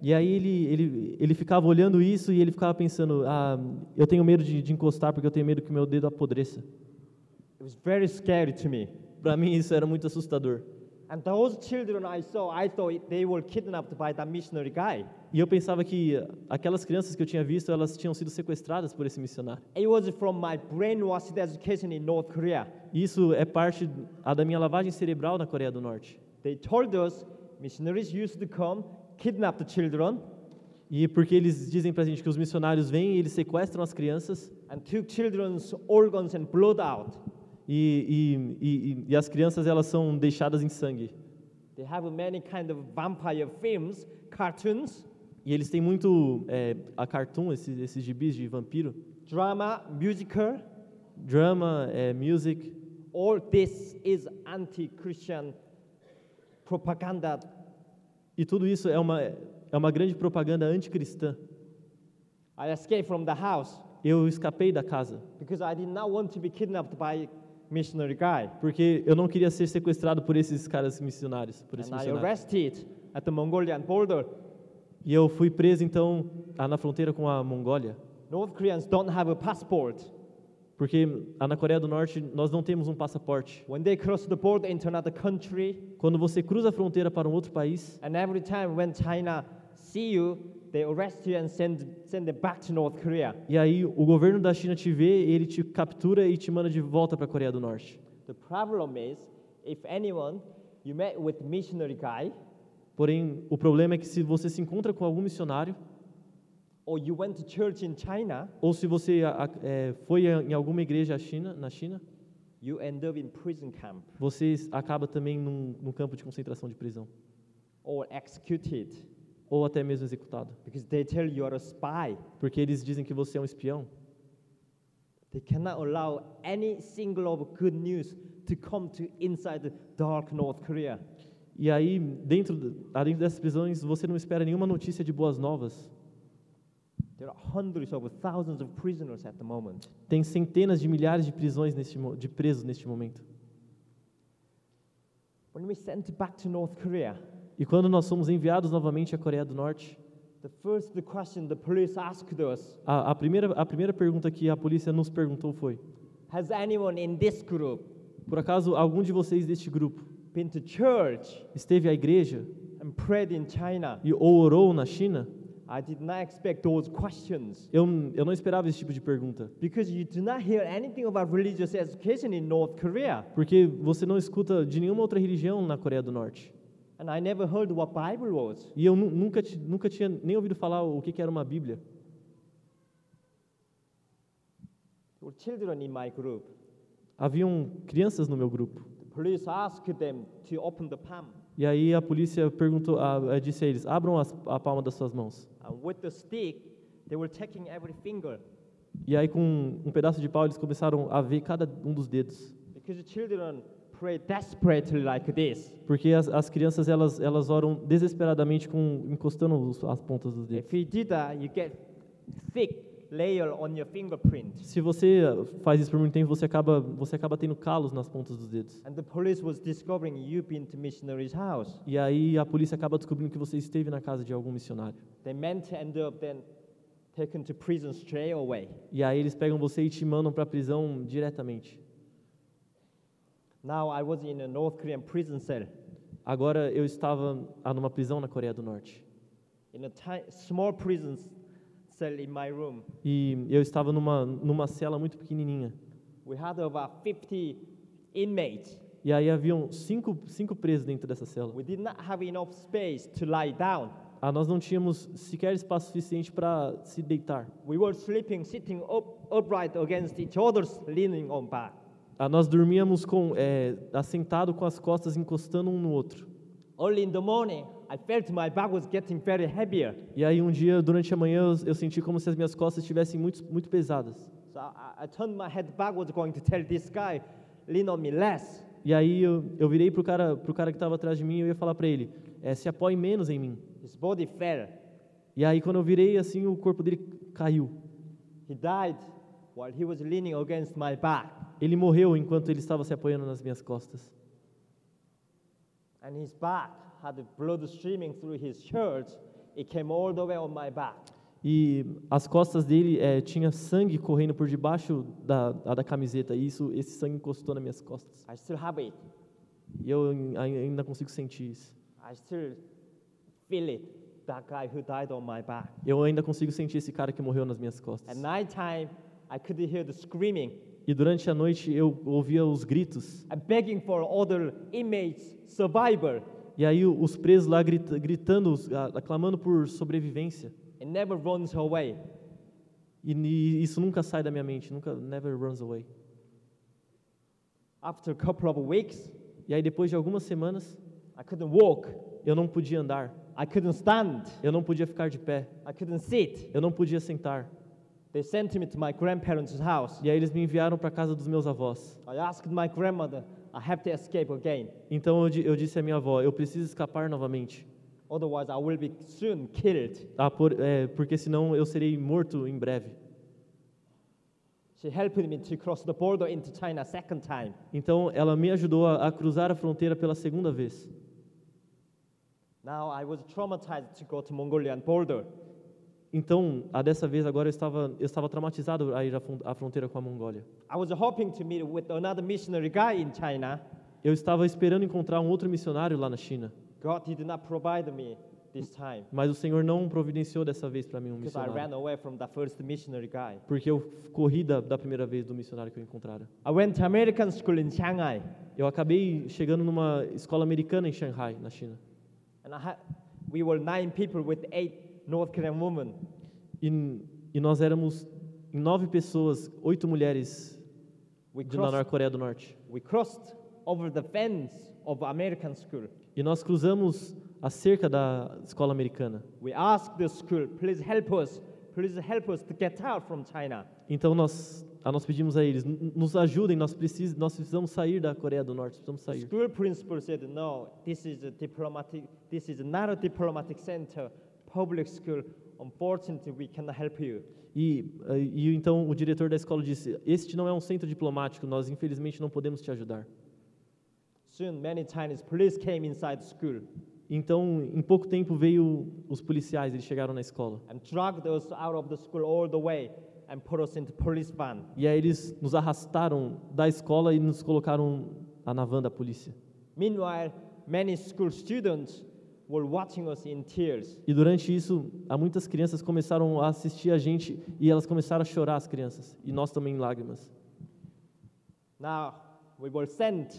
E aí ele, ele, ele ficava olhando isso e ele ficava pensando, ah, eu tenho medo de, de encostar porque eu tenho medo que meu dedo apodreça. It was very scary to me. Para mim isso era muito assustador. And those children I saw, I thought they were kidnapped by that missionary guy. E eu pensava que aquelas crianças que eu tinha visto, elas tinham sido sequestradas por esse missionário. It was from my brainwashed education in North Korea. Isso é parte a da minha lavagem cerebral na Coreia do Norte. They told us missionaries used to come, kidnap the children, E porque eles dizem pra gente que os missionários vêm e eles sequestram as crianças and took children's organs and blood out. E, e, e, e as crianças elas são deixadas em sangue. They have many kind of vampire films, cartoons, E eles têm muito é, a cartoon, esses, esses gibis de vampiro, drama, musical. drama, é, music, All this is anti-Christian propaganda. e tudo isso é uma, é uma grande propaganda anticristã. I escaped from the house Eu escapei da casa, because I did not want to be kidnapped by missionary guy. porque eu não queria ser sequestrado por esses caras missionários, por esse And I missionário. arrested at the Mongolian border. E eu fui preso então na fronteira com a Mongólia, North Koreans don't have a passport. porque na Coreia do Norte nós não temos um passaporte. When they cross the border into another country, Quando você cruza a fronteira para um outro país, and every time when China see you, they arrest you and send send them back to North Korea. e aí o governo da China te vê, ele te captura e te manda de volta para a Coreia do Norte. The problem is, if anyone you met with missionary guy, Porém, o problema é que se você se encontra com algum missionário, or you went to church in China, ou se você a- a- é, foi em alguma igreja China, na China, you end up in prison camp você acaba também num, num campo de concentração de prisão, or executed ou até mesmo executado, because they tell you are a spy. porque eles dizem que você é um espião. They cannot allow any single of good news to come to inside the dark North Korea. E aí, dentro, dentro dessas prisões, você não espera nenhuma notícia de boas novas. There are hundreds of thousands of prisoners at the moment. Tem centenas de milhares de prisões neste, de presos neste momento. When we sent back to North Korea, E quando nós somos enviados novamente à Coreia do Norte, the first question the police asked us, a, a primeira, a primeira pergunta que a polícia nos perguntou foi: has anyone in this group Por acaso algum de vocês deste grupo been to church esteve à igreja and prayed in China? e ou orou na China? I did not expect those questions Eu, eu não esperava esse tipo de pergunta, because you do not hear anything about religious education in North Korea. porque você não escuta de nenhuma outra religião na Coreia do Norte. And I never heard what Bible was. E eu nu- nunca, nunca tinha nem ouvido falar o que, que era uma Bíblia. There were children in my group. Haviam crianças no meu grupo. The police asked them to open the palm. E aí a polícia perguntou, a, a- disse a eles: abram as, a palma das suas mãos. And with the stick, they were checking every finger E aí com um pedaço de pau eles começaram a ver cada um dos dedos, because the children pray desperately like this. porque as, as crianças elas elas oram desesperadamente com encostando os- as pontas dos dedos. If you do that, you get thick layer on your fingerprint. Se você faz isso por muito tempo, você acaba você acaba tendo calos nas pontas dos dedos. And the police was discovering you've been to missionary's house. E aí a polícia acaba descobrindo que você esteve na casa de algum missionário. They meant to end up then taken to prison straight away. E aí eles pegam você e te mandam para a prisão diretamente. Now I was in a North Korean prison cell Agora eu estava ah, numa prisão na Coreia do Norte. in a small prison cell in my room. E eu estava numa numa cela muito pequenininha. We had about 50 inmates. E aí haviam cinco, cinco presos dentro dessa cela. We did not have enough space to lie down. Ah, nós não tínhamos sequer espaço suficiente para se deitar. We were sleeping, sitting up, upright against each other's, leaning on back. Ah, nós dormíamos com é, assentado com as costas encostando um no outro. Early in the morning, I felt my back was getting very heavier. E aí um dia durante a manhã eu, eu senti como se as minhas costas estivessem muito muito pesadas. So I, I turned my head backwards, going to tell this guy, lean on me less. E aí eu, eu virei pro cara, pro cara que estava atrás de mim e eu ia falar para ele, é, se apoie menos em mim. His body fell. E aí quando eu virei assim, o corpo dele caiu. He died while he was leaning against my back. Ele morreu enquanto ele estava se apoiando nas minhas costas. And his back had blood streaming through his shirt. It came all the way on my back. E as costas dele eh, tinha sangue correndo por debaixo da, da, da camiseta. E isso, esse sangue encostou nas minhas costas. I still have it. E eu ai- ainda consigo sentir isso. I still feel it. That guy who died on my back. Eu ainda consigo sentir esse cara que morreu nas minhas costas. At night time, I could hear the screaming E durante a noite eu ouvia os gritos. begging for other inmates, survivor. E aí os presos lá grita- gritando, ah, clamando por sobrevivência. It never runs away. E, ni- isso nunca sai da minha mente, nunca, never runs away. After a couple of weeks, E aí depois de algumas semanas, I couldn't walk. eu não podia andar, I couldn't stand. eu não podia ficar de pé, I couldn't sit. eu não podia sentar. They sent me to my grandparents' house. E aí eles me enviaram para casa dos meus avós. I asked my grandmother, I have to escape again. Então eu, eu disse à minha avó, eu preciso escapar novamente, Otherwise, I will be soon killed. tá? Por- é, porque senão eu serei morto em breve. She helped me to cross the border into China second time. Então ela me ajudou a, a cruzar a fronteira pela segunda vez. Now I was traumatized to go to Mongolian border. Então, a dessa vez agora eu estava eu estava traumatizado a ir à fron- à fronteira com a Mongólia. I was hoping to meet with another missionary guy in China. Eu estava esperando encontrar um outro missionário lá na China, God did not provide me this time mas o Senhor não providenciou dessa vez para mim um because I ran missionário, away from the first missionary guy. porque eu corri da, da primeira vez do missionário que eu encontrara. I went to American school in Shanghai, Eu acabei chegando numa escola americana em Shanghai, na China. and I had, we were nine people with eight North Korean women. E, e nós éramos nove pessoas, oito mulheres We de, na crossed, Coreia do Norte. we crossed over the fence of American school. E nós cruzamos a cerca da escola americana. We asked the school, please help us, please help us to get out from China. Então nós, a nós pedimos a eles, "N- nos ajudem, nós, precis, nós precisamos sair da Coreia do Norte, precisamos The sair. school principal said, no, this is a diplomatic, this is not a diplomatic center, public school. Unfortunately, we cannot help you. E, eh, e então o diretor da escola disse: Este não é um centro diplomático, nós infelizmente não podemos te ajudar. Soon, many Chinese police came inside the school Então, em pouco tempo veio os policiais, eles chegaram na escola. and dragged us out of the school all the way and put us into police van. E aí eles nos arrastaram da escola e nos colocaram na van da polícia. Meanwhile, many school students were watching us in tears. E durante isso, há muitas crianças começaram a assistir a gente e elas começaram a chorar, as crianças, e nós também em lágrimas. Now, we were sent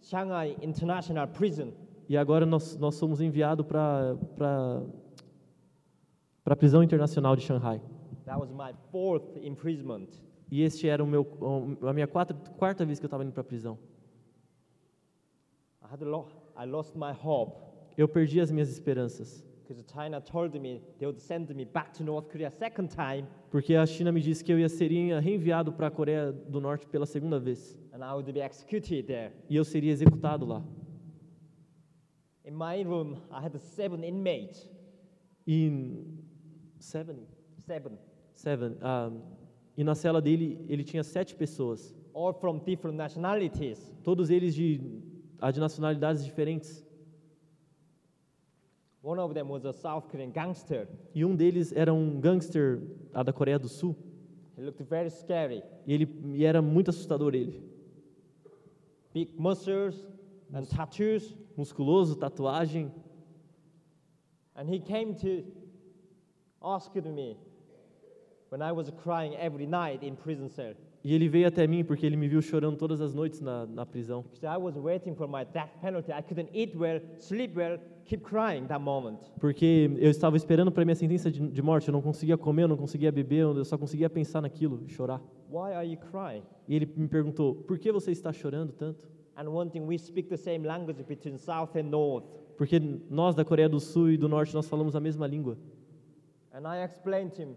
Shanghai International Prison. E agora nós, nós somos enviados para a prisão internacional de Shanghai. That was my fourth imprisonment. E este era o meu, a minha quarta, quarta vez que eu estava indo para a prisão. I had lo- I lost my hope Eu perdi as minhas esperanças, because China told me they would send me back to North Korea second time porque a China me disse que eu ia seria reenviado para a Coreia do Norte pela segunda vez, and I would be executed there. e eu seria executado lá. In my room, I had seven inmates. E seven, Seven. seven, ah, e na cela dele ele tinha sete pessoas, All from different nationalities. todos eles de, ah, de nacionalidades diferentes. One of them was a South Korean gangster. E um deles era um gangster da Coreia do Sul. He looked very scary. E ele e era muito assustador ele. Big muscles and tattoos. Musculoso, tatuagem. And he came to ask me when I was crying every night in prison cell. E ele veio até mim porque ele me viu chorando todas as noites na, na prisão. Because I was waiting for my death penalty. I couldn't eat well, sleep well, keep crying that moment. Porque eu estava esperando para minha sentença de, de morte. Eu não conseguia comer, eu não conseguia beber, eu só conseguia pensar naquilo, chorar. Why are you crying? E ele me perguntou: por que você está chorando tanto? And one thing, we speak the same language between South and North. Porque nós da Coreia do Sul e do Norte nós falamos a mesma língua. And I explained to him,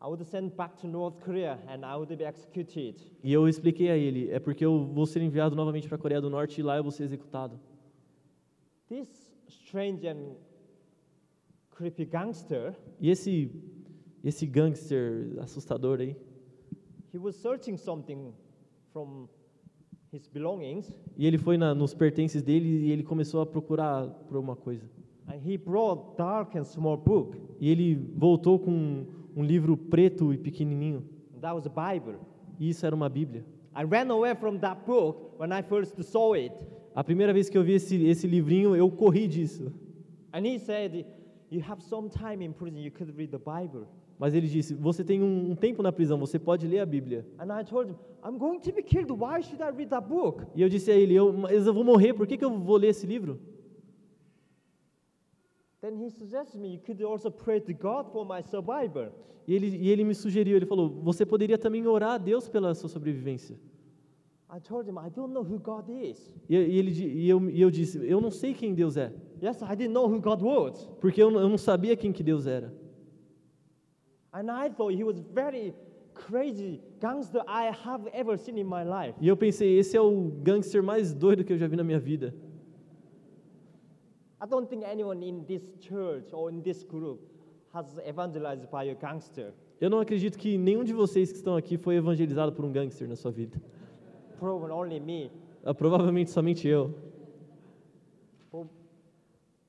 I would send back to North Korea and I would be executed. E eu expliquei a ele, é porque eu vou ser enviado novamente para a Coreia do Norte e lá eu vou ser executado. This strange and creepy gangster, E esse esse gangster assustador aí, he was searching something from his belongings e ele foi na, nos pertences dele e ele começou a procurar por uma coisa. and he brought dark and small book. E ele voltou com um, um livro preto e pequenininho. That was the Bible. E isso era uma Bíblia. I ran away from that book when I first saw it. A primeira vez que eu vi esse, esse livrinho, eu corri disso. And he said, You have some time in prison, you could read the Bible. Mas ele disse: Você tem um, um tempo na prisão, você pode ler a Bíblia. And I told him, I'm going to be killed. Why should I read that book? E eu disse a ele: eu, Mas eu vou morrer, por que, que eu vou ler esse livro? Then he suggested me, You could also pray to God for my survivor. E ele, e ele me sugeriu: Ele falou, Você poderia também orar a Deus pela sua sobrevivência. E, e ele, e, eu, e eu disse: Eu não sei quem Deus é, Yes, I didn't know who God was. porque eu, eu não sabia quem que Deus era. And I thought he was very crazy gangster I have ever seen in my life. E eu pensei: Esse é o gangster mais doido que eu já vi na minha vida. I don't think anyone in this church or in this group has evangelized by a gangster. Eu não acredito que nenhum de vocês que estão aqui foi evangelizado por um gangster na sua vida. Probably only me. Ah, Provavelmente somente eu. But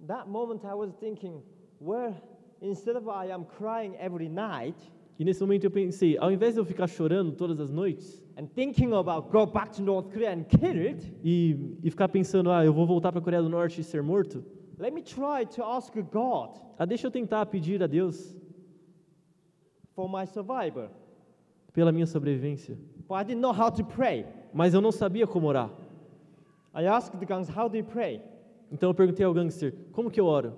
that moment I was thinking, well, instead of I am crying every night E nesse momento eu pensei, ao invés de eu ficar chorando todas as noites and thinking about go back to North Korea and killed, e, e ficar pensando, ah, eu vou voltar para a Coreia do Norte e ser morto, let me try to ask God ah, deixa eu tentar pedir a Deus for my survivor. pela minha sobrevivência. But I didn't know how to pray. Mas eu não sabia como orar. I asked the gangster, how do you pray? Então eu perguntei ao gangster, como que eu oro?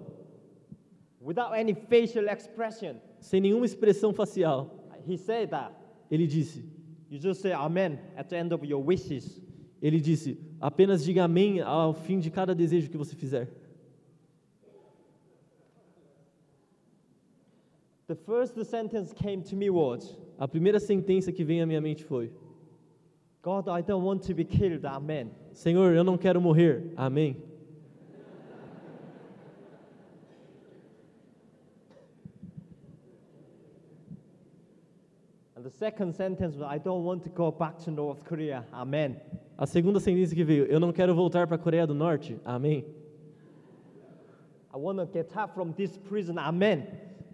Without any facial expression. Sem nenhuma expressão facial. He said that. Ele disse, You just say amen at the end of your wishes. ele disse, apenas diga amém ao fim de cada desejo que você fizer. The first sentence came to me was, A primeira sentença que vem à minha mente foi, God, I don't want to be killed. Amen. Senhor, eu não quero morrer. Amém. And the second sentence was, I don't want to go back to North Korea. Amen. A segunda sentença que veio, eu não quero voltar para a Coreia do Norte. Amém. I want to get out from this prison. Amen.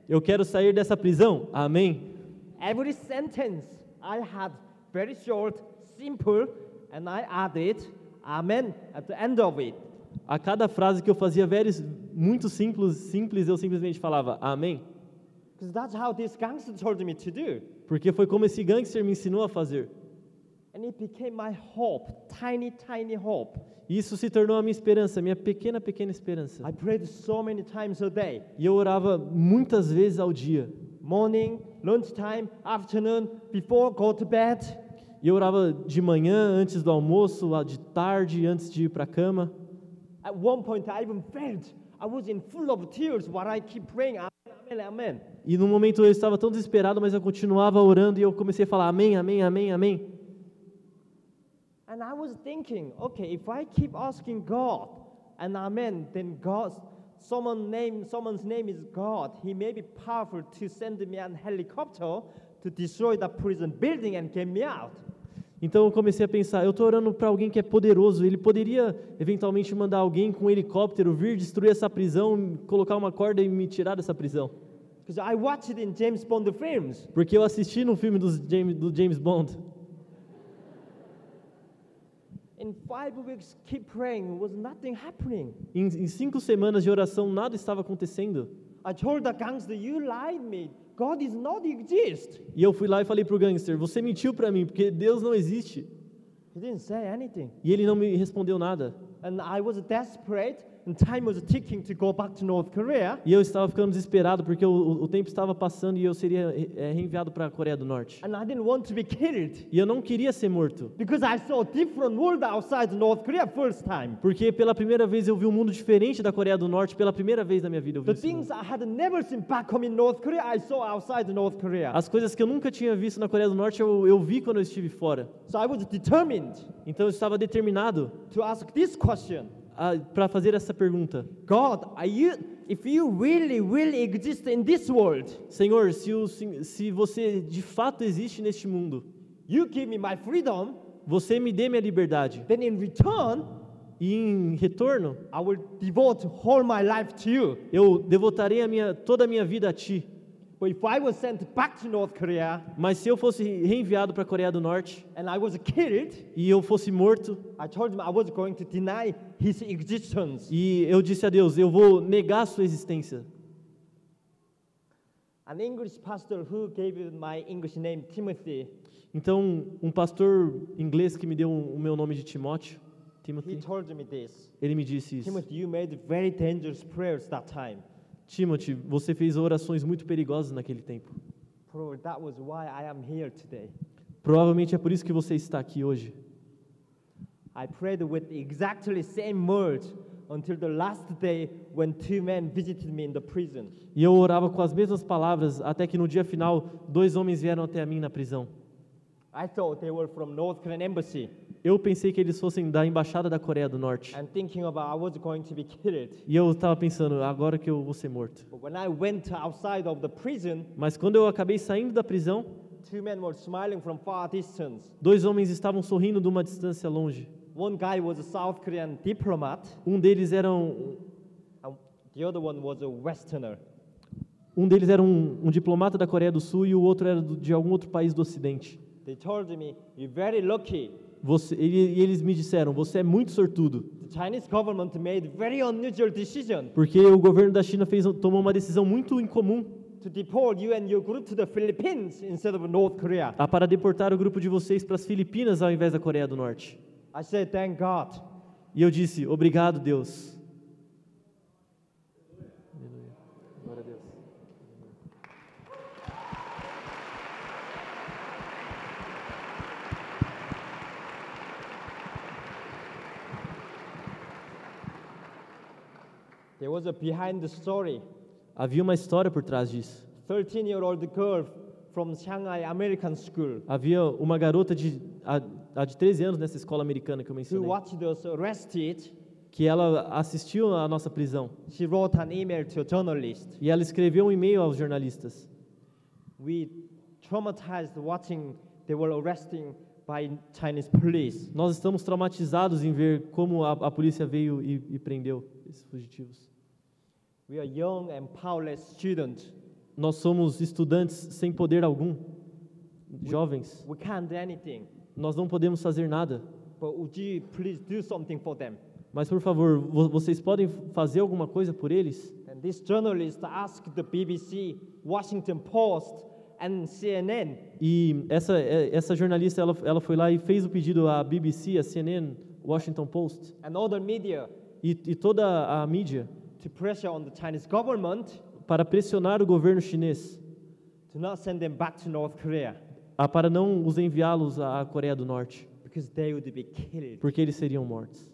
Eu quero sair dessa prisão. Amém. Every sentence I had very short, simple, and I added amen at the end of it. A cada frase que eu fazia veres- muito simples, simples, eu simplesmente falava amém. Because that's how this gangster told me to do. Porque foi como esse gangster me ensinou a fazer. And it became my hope, tiny, tiny hope. Isso se tornou a minha esperança, minha pequena, pequena esperança. I prayed so many times a day E eu orava muitas vezes ao dia. morning, lunchtime, afternoon, before go to bed. E eu orava de manhã, antes do almoço, de tarde, antes de ir para a cama. At one point, I even felt I was in full of tears while I keep praying, Amen, Amen. E no momento eu estava tão desesperado, mas eu continuava orando e eu comecei a falar amém, amém, amém, amém. And I was thinking, okay, if I keep asking God and Amen, then God, someone name, someone's name is God. He may be powerful to send me an helicopter to destroy the prison building and get me out. Então eu comecei a pensar, eu estou orando para alguém que é poderoso, ele poderia eventualmente mandar alguém com um helicóptero vir destruir essa prisão, colocar uma corda e me tirar dessa prisão. Because I watched it in James Bond films. Porque eu assisti no filme dos James, do James Bond. In five weeks, keep praying, was nothing happening. Em, em cinco semanas de oração, nada estava acontecendo. I told the gangster, you lied me. God is not exist. E eu fui lá e falei para o gangster, você mentiu para mim, porque Deus não existe. He didn't say anything. E ele não me respondeu nada. And I was desperate, and time was ticking to go back to North Korea. E eu estava ficando desesperado porque o, o- tempo estava passando e eu seria eh, reenviado para a Coreia do Norte. And I didn't want to be killed E eu não queria ser morto, because I saw a different world outside North Korea first time. porque pela primeira vez eu vi um mundo diferente da Coreia do Norte, pela primeira vez na minha vida eu vi The esse mundo. things I had never seen back home in North Korea, I saw outside North Korea. As coisas que eu nunca tinha visto na Coreia do Norte eu, eu vi quando eu estive fora. So I was determined Então eu estava determinado to ask this question para fazer essa pergunta: God, are you, if you really, really exist in this world, Senhor, se, o, se você de fato existe neste mundo, you give me my freedom, você me dê minha liberdade then in return, e em retorno I will devote whole my life to you. eu devotarei a minha, toda a minha vida a Ti. But if I was sent back to North Korea Mas se eu fosse reenviado para a Coreia do Norte and I was killed, e eu fosse morto I told him I was going to deny his existence. e eu disse a Deus, eu vou negar a sua existência. An English pastor who gave my English name Timothy, Então, um pastor inglês que me deu o meu nome de Timóteo, he Timothy, told me this. ele me disse isso. Timothy, you made very dangerous prayers that time. Timothy, você fez orações muito perigosas naquele tempo. Probably that was why I am here today. Provavelmente é por isso que você está aqui hoje. I prayed with exactly same words until the last day when two men visited me in the prison. E eu orava com as mesmas palavras até que no dia final dois homens vieram até a mim na prisão. I thought they were from North Korean embassy Eu pensei que eles fossem da embaixada da Coreia do Norte. and thinking about I was going to be killed. E eu estava pensando, agora que eu vou ser morto. But when I went outside of the prison, Mas quando eu acabei saindo da prisão, two men were smiling from far distance. dois homens estavam sorrindo de uma distância longe. One guy was a South Korean diplomat, Um deles era um, and the other one was a Westerner. um deles era um, um diplomata da Coreia do Sul e o outro era de algum outro país do Ocidente. They told me, "You're very lucky. Você, e eles me disseram, você é muito sortudo, The Chinese government made very unusual decision porque o governo da China fez, tomou uma decisão muito incomum to deport you and your group to the Philippines instead of North Korea." ah, para deportar o grupo de vocês para as Filipinas ao invés da Coreia do Norte. I said, "Thank God." E eu disse, obrigado, Deus. Glória a Deus. There was a behind the story. Havia uma história por trás disso. 13-year-old girl from Shanghai American School Havia uma garota de, a, a de 13 anos nessa escola americana que eu who mencionei, watched us arrested. que ela assistiu à nossa prisão. She wrote an email to a journalist. E ela escreveu um e-mail aos jornalistas. We traumatized watching they were arresting by Chinese police. Nós estamos traumatizados em ver como a, a polícia veio e, e prendeu esses fugitivos. We are young and powerless students. Nós somos estudantes sem poder algum, jovens. We can't do anything. Nós não podemos fazer nada. But would you please do something for them? Mas por favor, vo- vocês podem fazer alguma coisa por eles? And this journalist asked the BBC, Washington Post, and CNN E essa é- essa jornalista ela, ela foi lá e fez o pedido à BBC, à CNN, Washington Post and other media e, e toda a mídia to pressure on the Chinese government para pressionar o governo chinês to not send them back to North Korea a, para não os enviá-los à Coreia do Norte, because they would be killed. porque eles seriam mortos.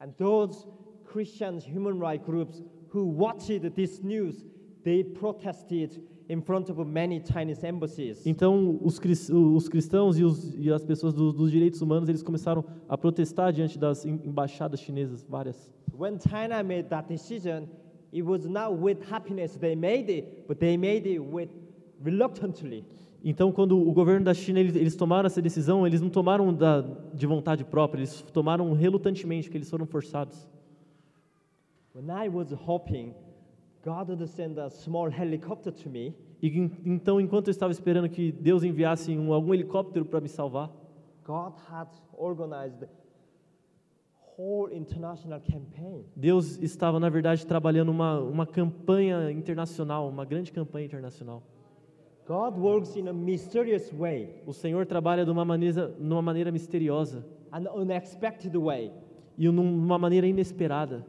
And those Christians human rights groups who watched this news, they protested in front of many Chinese embassies. Então, os, os cristãos e, os- e as pessoas do- dos direitos humanos, eles começaram a protestar diante das em- embaixadas chinesas, várias. When China made that decision, it was not with happiness they made it, but they made it with reluctantly. Então, quando o governo da China, eles, eles tomaram essa decisão, eles não tomaram da, de vontade própria, eles tomaram relutantemente, porque eles foram forçados. When I was hoping God would send a small helicopter to me, E en- então, enquanto eu estava esperando que Deus enviasse um, algum helicóptero para me salvar, God had organized whole international campaign. Deus estava, na verdade, trabalhando uma, uma campanha internacional, uma grande campanha internacional. God works in a mysterious way, O Senhor trabalha de uma maneira, numa maneira misteriosa, an unexpected way. e numa maneira inesperada.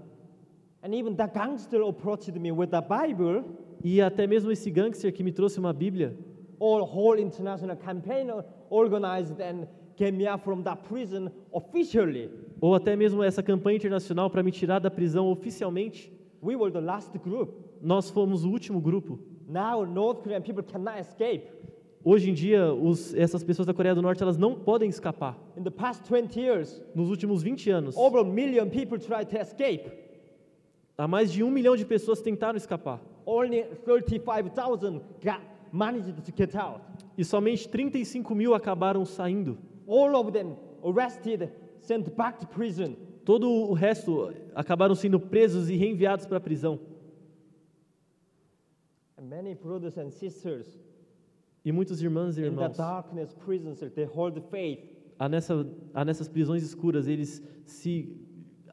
And even the gangster approached me with the Bible E até mesmo esse gangster que me trouxe uma Bíblia, or whole international campaign organized and get me out from that prison officially. ou até mesmo essa campanha internacional para me tirar da prisão oficialmente, We were the last group. nós fomos o último grupo. Now North Korean people cannot escape. Hoje em dia, os- essas pessoas da Coreia do Norte elas não podem escapar. In the past 20 years, Nos últimos 20 anos, over a million people tried to escape. Há mais de um milhão de pessoas tentaram escapar. Only 35,000 got managed to get out. E somente 35 mil acabaram saindo. All of them arrested, sent back to prison. Todo o resto acabaram sendo presos e reenviados para a prisão. And many brothers and sisters E muitos irmãos e in the irmãos, darkness prisons, they hold faith. há, nessa, há nessas prisões escuras, eles se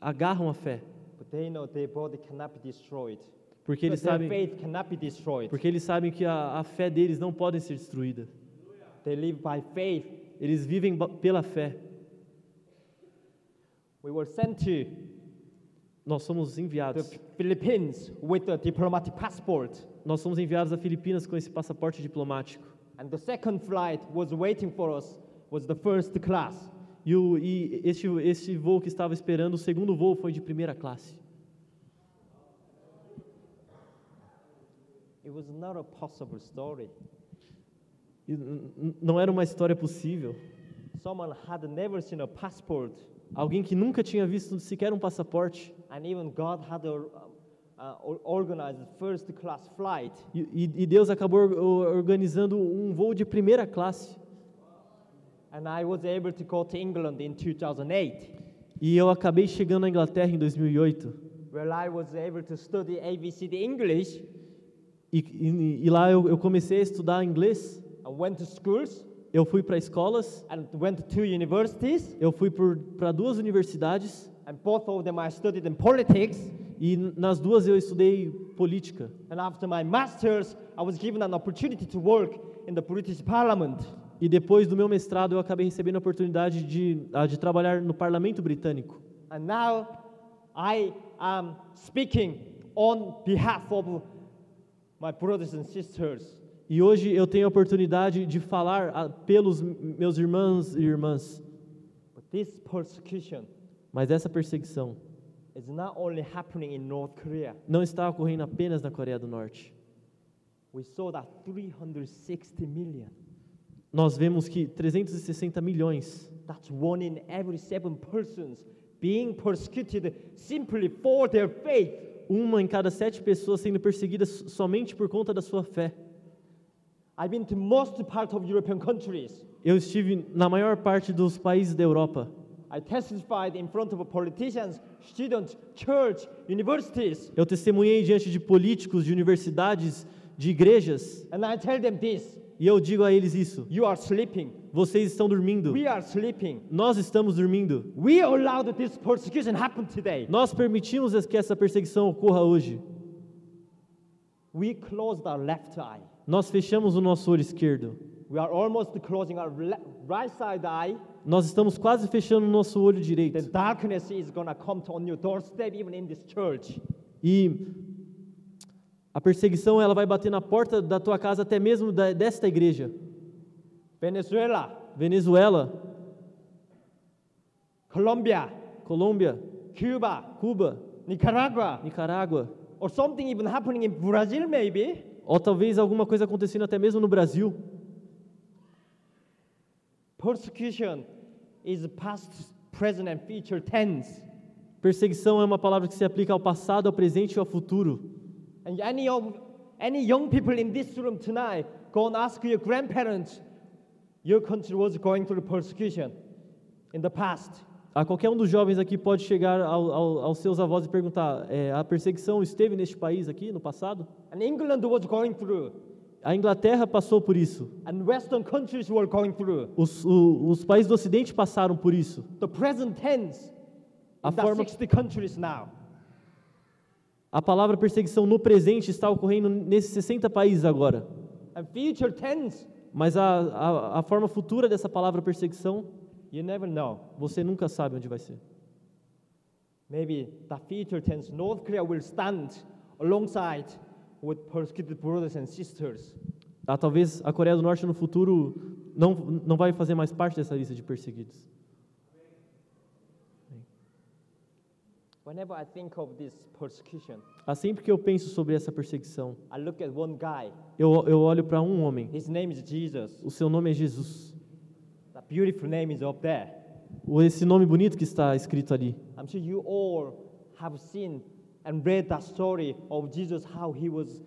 agarram à fé, they know their body cannot be destroyed. porque eles But their sabem, faith cannot be destroyed. porque eles sabem que a, a fé deles não pode ser destruída. They live by faith. Eles vivem pela fé. We were sent to Nós somos the enviados. Philippines with a diplomatic passport. Nós somos enviados a Filipinas com esse passaporte diplomático. And the second flight was waiting for us was the first class. E, o, e este, este voo que estava esperando, o segundo voo foi de primeira classe. It was not a possible story. Não era uma história possível. Someone had never seen a passport, Alguém que nunca tinha visto sequer um passaporte. and even God had a, uh, or- organized first class flight. E, e- Deus acabou or- or- organizando um voo de primeira classe. And I was able to go to England in 2008, E eu acabei chegando na Inglaterra em 2008. where I was able to study ABCD English E, e- e lá eu, eu comecei a estudar inglês. and went to schools Eu fui para escolas. and went to universities. Eu fui para duas universidades. And both of them I studied in politics. E nas duas eu estudei política. And after my master's, I was given an opportunity to work in the British Parliament. E depois do meu mestrado, eu acabei recebendo a oportunidade de, ah, de trabalhar no parlamento britânico. And now I am speaking on behalf of my brothers and sisters. E hoje eu tenho a oportunidade de falar ah, pelos meus irmãos e irmãs. But this persecution Mas essa perseguição is not only happening in North Korea. não está ocorrendo apenas na Coreia do Norte. We saw that 360 million. Nós vemos que 360 milhões, That's one in every seven persons being persecuted simply for their faith. uma em cada sete pessoas sendo perseguidas somente por conta da sua fé. I've been to most part of European countries. Eu estive na maior parte dos países da Europa. I testified in front of politicians, students, church, universities, Eu testemunhei diante de políticos, de universidades, de igrejas, and I tell them this e eu digo a eles isso: you are sleeping. vocês estão dormindo, We are sleeping. nós estamos dormindo. We allowed this persecution happen today. Nós permitimos que essa perseguição ocorra hoje. We closed our left eye. Nós fechamos o nosso olho esquerdo. We are almost closing our right side eye. Nós estamos quase fechando o nosso olho The direito. darkness is gonna come on your doorstep, even in this church. E a perseguição ela vai bater na porta da tua casa até mesmo da, desta igreja. Venezuela, Venezuela, Colombia, Colômbia, Cuba, Cuba, Nicaragua, Nicarágua, or something even happening in Brazil, maybe. ou talvez alguma coisa acontecendo até mesmo no Brasil. Persecution is past, present, and future tense. Perseguição é uma palavra que se aplica ao passado, ao presente e ao futuro. And any of any young people in this room tonight, go and ask your grandparents. Your country was going through persecution in the past. A qualquer um dos jovens aqui pode chegar ao- ao- aos seus avós e perguntar: é, a perseguição esteve neste país aqui no passado? And England was going through, A Inglaterra passou por isso. and Western countries were going through. Os, o- os países do Ocidente passaram por isso. The present tense A forma- 60 countries now. A palavra perseguição no presente está ocorrendo nesses 60 países agora. And future tense, Mas a, a, a forma futura dessa palavra perseguição, you never know. você nunca sabe onde vai ser. maybe the future tense North Korea will stand alongside with persecuted brothers and sisters. Ah, talvez a Coreia do Norte no futuro não, não vai fazer mais parte dessa lista de perseguidos. Whenever I think of this persecution, sempre que eu penso sobre essa perseguição, I look at one guy. eu, eu olho para um homem. His name is Jesus. O seu nome é Jesus. The beautiful name is up there. O- Esse nome bonito que está escrito ali. I'm sure you all have seen and read that story of Jesus, how he was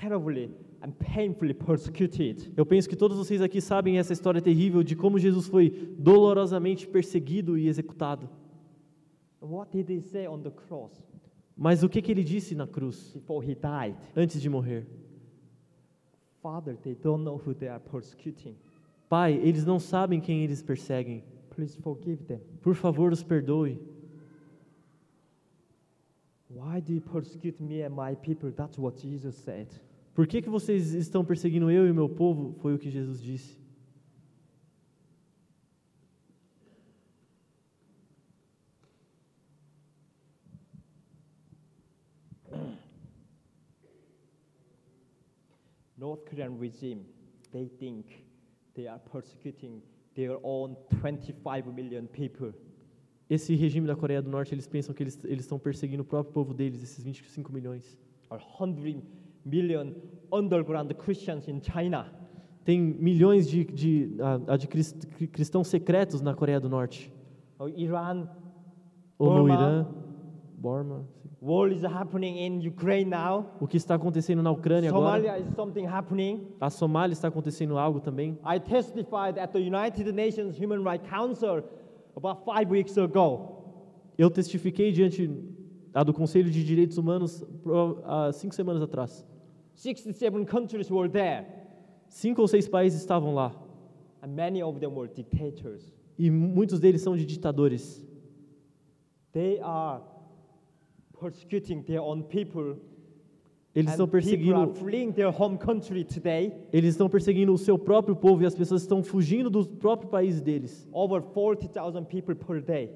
terribly and painfully persecuted. Eu penso que todos vocês aqui sabem essa história terrível de como Jesus foi dolorosamente perseguido e executado. What did he say on the cross Mas o que, que ele disse na cruz before he died? antes de morrer? Father, they don't know who they are persecuting. Pai, eles não sabem quem eles perseguem. Please forgive them. Por favor, os perdoe. Why do you persecute me and my people? That's what Jesus said. Por que, que vocês estão perseguindo eu e o meu povo? Foi o que Jesus disse. North Korean regime, they think they are persecuting their own 25 million people. Esse regime da Coreia do Norte, eles pensam que eles, eles estão perseguindo o próprio povo deles, esses 25 milhões. or 100 million underground Christians in China. Tem milhões de, de, de cris- cri- cristãos secretos na Coreia do Norte. Or Iran, Ou no Burma. Irã, Burma. war is happening in Ukraine now. O que está acontecendo na Ucrânia agora? Somalia is something happening. A Somália está acontecendo algo também. I testified at the United Nations Human Rights Council about five weeks ago. Eu testifiquei diante do Conselho de Direitos Humanos há cinco semanas atrás. 67 countries were there, Cinco ou seis países estavam lá. and many of them were dictators. E muitos deles são de ditadores. They are persecuting their own people. Eles estão perseguindo, fleeing their home country today. eles estão perseguindo o seu próprio povo e as pessoas estão fugindo do próprio país deles. Over 40,000 people per day.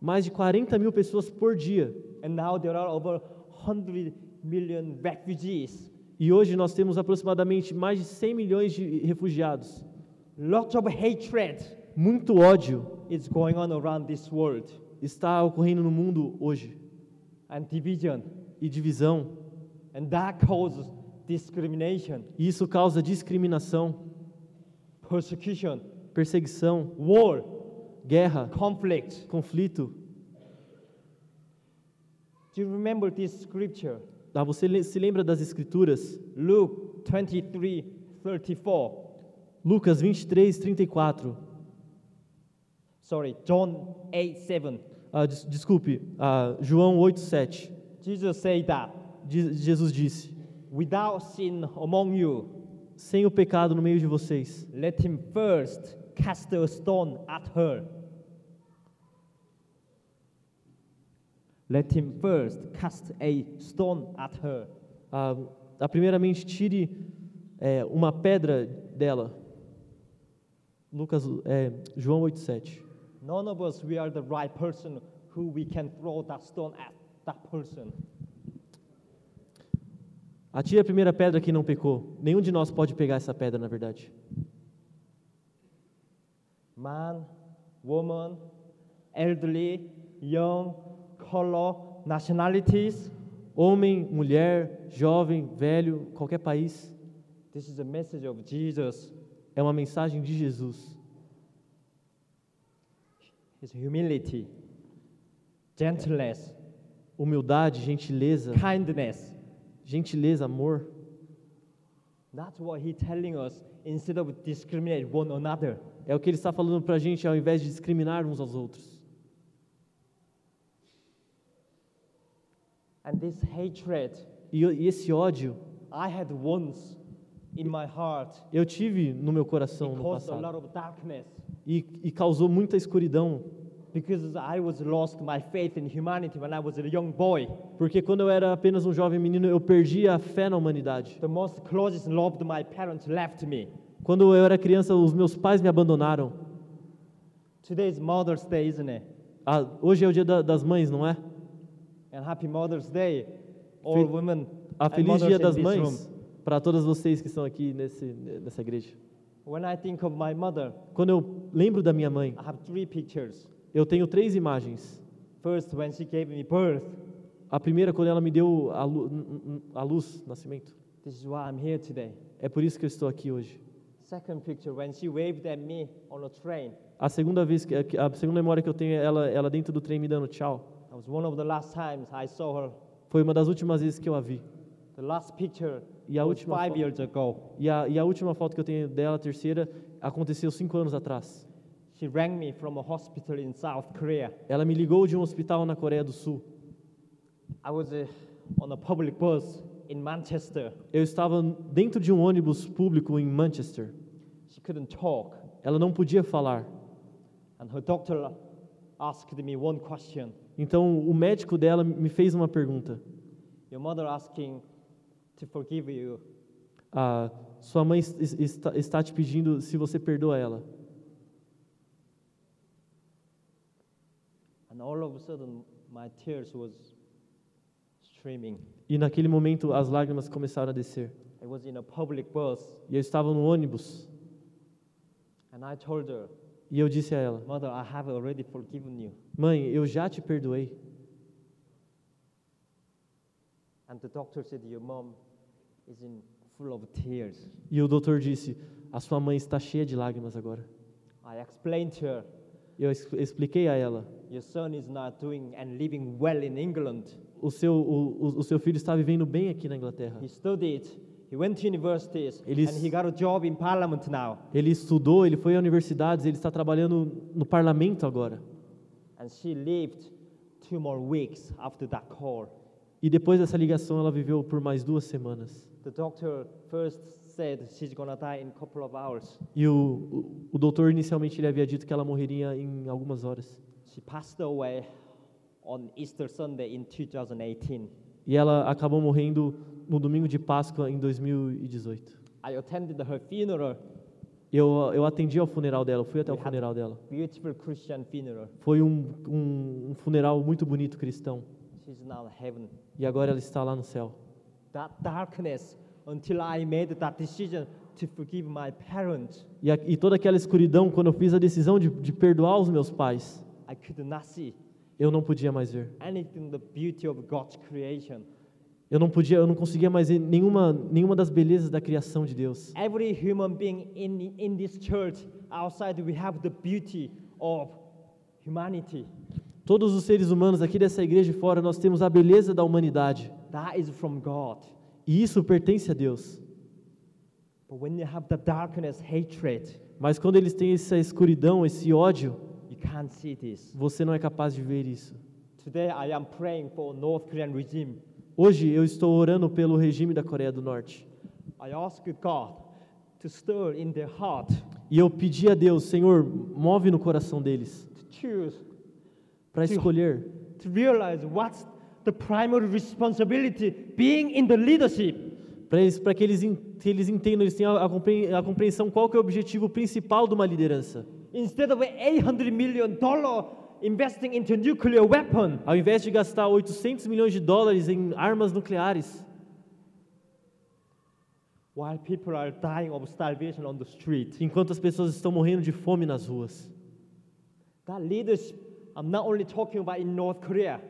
Mais de 40 mil pessoas por dia. And now there are over 100 million refugees. E hoje nós temos aproximadamente mais de 100 milhões de refugiados. Lots of hatred Muito ódio is going on around this world, está ocorrendo no mundo hoje. And division. E divisão. And that causes discrimination, E isso causa discriminação, persecution, perseguição, war, guerra, conflict. conflito. Do you remember this scripture? Ah, você le- se lembra das escrituras? Luke 23 34. Lucas 23, 34. Sorry, John 8 7. Ah, des- desculpe, ah, João 8, 7. Jesus said that Diz- Jesus disse: without sin among you, Sem o pecado no meio de vocês, let him first cast a stone at her. Let him first cast a stone at her. ah, ah, primeiramente tire é, uma pedra dela. Lucas, é, João 8, 7. None of us we are the right person who we can throw that stone at that person. Atire a primeira pedra que não pecou. Nenhum de nós pode pegar essa pedra, na verdade. Man, woman, elderly, young, color, nationalities. Homem, mulher, jovem, velho, qualquer país, This is a message of Jesus. é uma mensagem de Jesus. His humility, gentleness, Humildade, gentileza, kindness. gentileza, amor. That's what he's telling us instead of discriminate one another. É o que ele está falando para a gente ao invés de discriminar uns aos outros. And this hatred E, e esse ódio I had once in my heart eu tive no meu coração no caused a lot passado of darkness e, e causou muita escuridão, because I was lost my faith in humanity when I was a young boy. porque quando eu era apenas um jovem menino eu perdi a fé na humanidade. The most closest loved my parents left me. Quando eu era criança, os meus pais me abandonaram. Today's Mother's Day, isn't it? Ah, hoje é o dia da- das mães, não é? And happy Mother's Day, all Fe- women A and feliz dia das mães para todas vocês que estão aqui nesse, nessa igreja. When I think of my mother, Quando eu lembro da minha mãe, I have three pictures. eu tenho três imagens. First, when she gave me birth. A primeira, quando ela me deu a, lu- a luz, nascimento. This is why I'm here today. É por isso que eu estou aqui hoje. Second picture, when she waved at me on a train. A segunda vez, que a segunda memória que eu tenho é ela, ela dentro do trem me dando tchau. That was one of the last times I saw her. Foi uma das últimas vezes que eu a vi. The last picture E a última five years ago. E a, e a última foto que eu tenho dela, a terceira, aconteceu cinco anos atrás. She rang me from a hospital in South Korea. Ela me ligou de um hospital na Coreia do Sul. I was uh, on a public bus in Manchester. Eu estava dentro de um ônibus público em Manchester. She couldn't talk, Ela não podia falar. and her doctor asked me one question. Então o médico dela me fez uma pergunta. Your mother asking to forgive you. Ah, sua mãe es- es- está, está te pedindo se você perdoa ela. And all of a sudden, my tears was streaming. E naquele momento as lágrimas começaram a descer. I was in a public bus, E eu estava no ônibus and I told her, e eu disse a ela: Mother, I have already forgiven you. Mãe, eu já te perdoei. And the doctor said, Your mom E o doutor disse: A sua mãe está cheia de lágrimas agora. I explained to her, Eu expliquei a ela: Your son is not doing and living well in England. o seu, o, o- o seu filho está vivendo bem aqui na Inglaterra. He studied, he went to universities, Ele and he got a job in parliament now. Ele estudou, ele foi a universidades, ele está trabalhando no parlamento agora. And she lived two more weeks after that call. E depois dessa ligação, ela viveu por mais duas semanas. The doctor first said she's gonna die in couple of hours. E o, o, o doutor inicialmente ele havia dito que ela morreria em algumas horas. She passed away on Easter Sunday in 2018. E ela acabou morrendo no domingo de Páscoa em 2018. I attended her funeral, Eu, eu atendi ao funeral dela, fui até o funeral dela. beautiful Christian funeral. Foi um, um, um funeral muito bonito cristão. She's now in heaven. E agora ela está lá no céu. That darkness until I made that decision to forgive my parents, E, a, e toda aquela escuridão, quando eu fiz a decisão de, de perdoar os meus pais, I could not see eu não podia mais ver. anything the beauty of God's creation. Eu não podia, eu não conseguia mais ver nenhuma, nenhuma das belezas da criação de Deus. Every human being in, in this church, outside, we have the beauty of humanity. Todos os seres humanos aqui dessa igreja e fora, nós temos a beleza da humanidade. That is from God. E isso pertence a Deus. But when have the darkness, hatred, Mas quando eles têm essa escuridão, esse ódio, you can't see this. você não é capaz de ver isso. Today, I am praying for North Korean regime. Hoje eu estou orando pelo regime da Coreia do Norte. I ask God to stir in their heart E eu pedi a Deus, Senhor, move no coração deles to choose para escolher, to realize what's the primary responsibility being in the leadership. para eles, para que eles, que eles entendam, eles tenham a, a compreensão qual que é o objetivo principal de uma liderança. Instead of 800 million dollar investing into nuclear weapon, Ao invés de gastar 800 milhões de dólares em armas nucleares, while people are dying of starvation on the street. enquanto as pessoas estão morrendo de fome nas ruas. That leadership, I'm not only talking about in North Korea,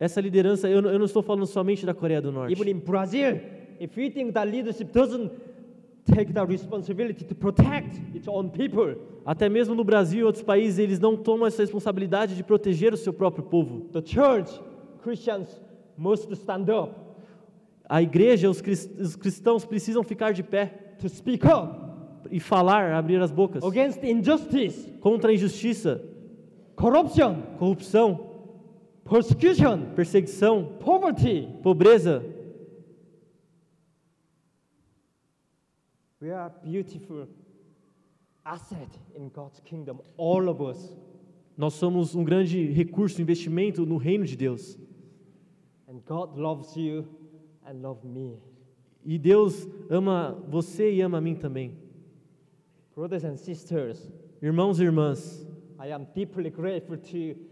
Essa liderança, eu, não- eu não estou falando somente da Coreia do Norte. even in Brazil. If you think that leadership doesn't take that responsibility to protect its own people, Até mesmo no Brasil e outros países, eles não tomam essa responsabilidade de proteger o seu próprio povo. the church, Christians must stand up A igreja, os cris- os cristãos precisam ficar de pé to speak up e falar, abrir as bocas against injustice, contra a injustiça, corruption, corrupção, persecution, perseguição, poverty. pobreza. We are beautiful asset in God's kingdom, all of us. Nós somos um grande recurso, investimento no reino de Deus. And God loves you and love me. E Deus ama você e ama a mim também. Brothers and sisters, Irmãos e irmãs, I am deeply grateful to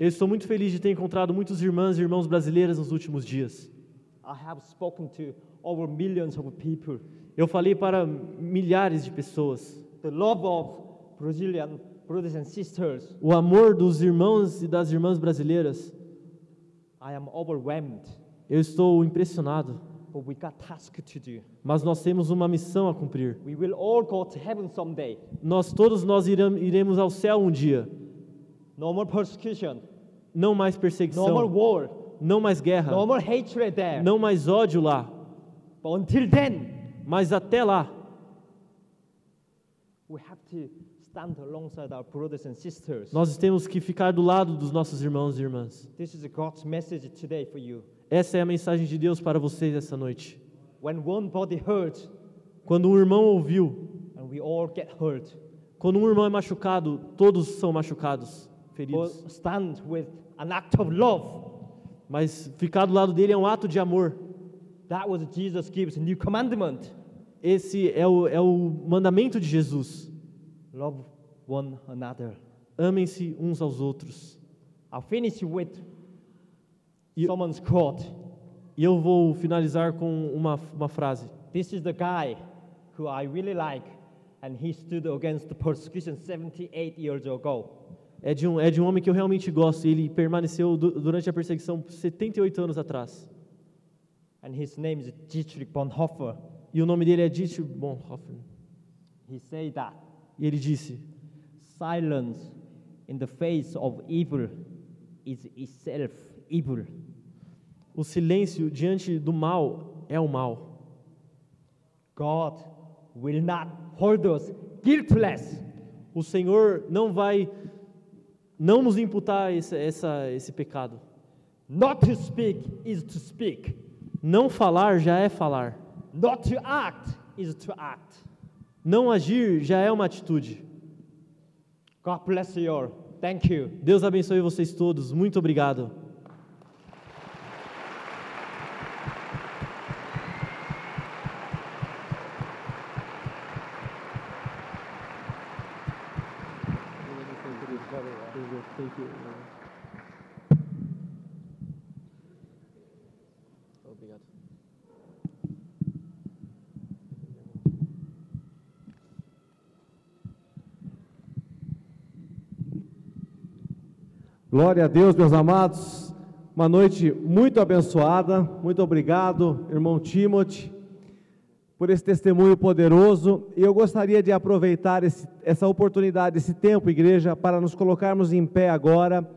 Eu estou muito feliz de ter encontrado muitos irmãs e irmãos brasileiros nos últimos dias. I have spoken to over millions of people. Eu falei para milhares de pessoas. The love of Brazilian brothers and sisters, O amor dos irmãos e das irmãs brasileiras, I am overwhelmed. eu estou impressionado. Mas nós temos uma missão a cumprir. We will all go to heaven someday. Nós todos nós iremos ao céu um dia. No more persecution. Não mais No more perseguição, war. não mais guerra, No more hatred there. não mais ódio lá. But until then, Mas até lá, we have to stand alongside our brothers and sisters. nós temos que ficar do lado dos nossos irmãos e irmãs. This is God's message today for you. Essa é a mensagem de Deus para vocês essa noite. When one body hurts, Quando um irmão ouviu, and we all get hurt, quando um irmão é machucado, todos são machucados, feridos. stand with an act of love. Mas ficar do lado dele é um ato de amor. That was Jesus gives new commandment. Esse é o, é o mandamento de Jesus. Love one another. Amem-se uns aos outros. I'll finish with Someone's quote. E eu vou finalizar com uma, uma frase. This is the guy who I really like, and he stood against the persecution 78 years ago. É de um, é de um homem que eu realmente gosto. e Ele permaneceu du- durante a perseguição 78 anos atrás. And his name is Dietrich Bonhoeffer. E o nome dele é Dietrich Bonhoeffer. He said that E ele disse: silence in the face of evil is itself evil. O silêncio diante do mal é o mal. God will not hold us guiltless. O Senhor não vai não nos imputar esse, essa, esse pecado. Not to speak is to speak. Não falar já é falar. Not to act is to act. Não agir já é uma atitude. God bless you all. Thank you. Deus abençoe vocês todos. Muito. Obrigado. Glória a Deus, meus amados. Uma noite muito abençoada. Muito obrigado, irmão Timothy, por esse testemunho poderoso. E eu gostaria de aproveitar esse- essa oportunidade, esse tempo, igreja, para nos colocarmos em pé agora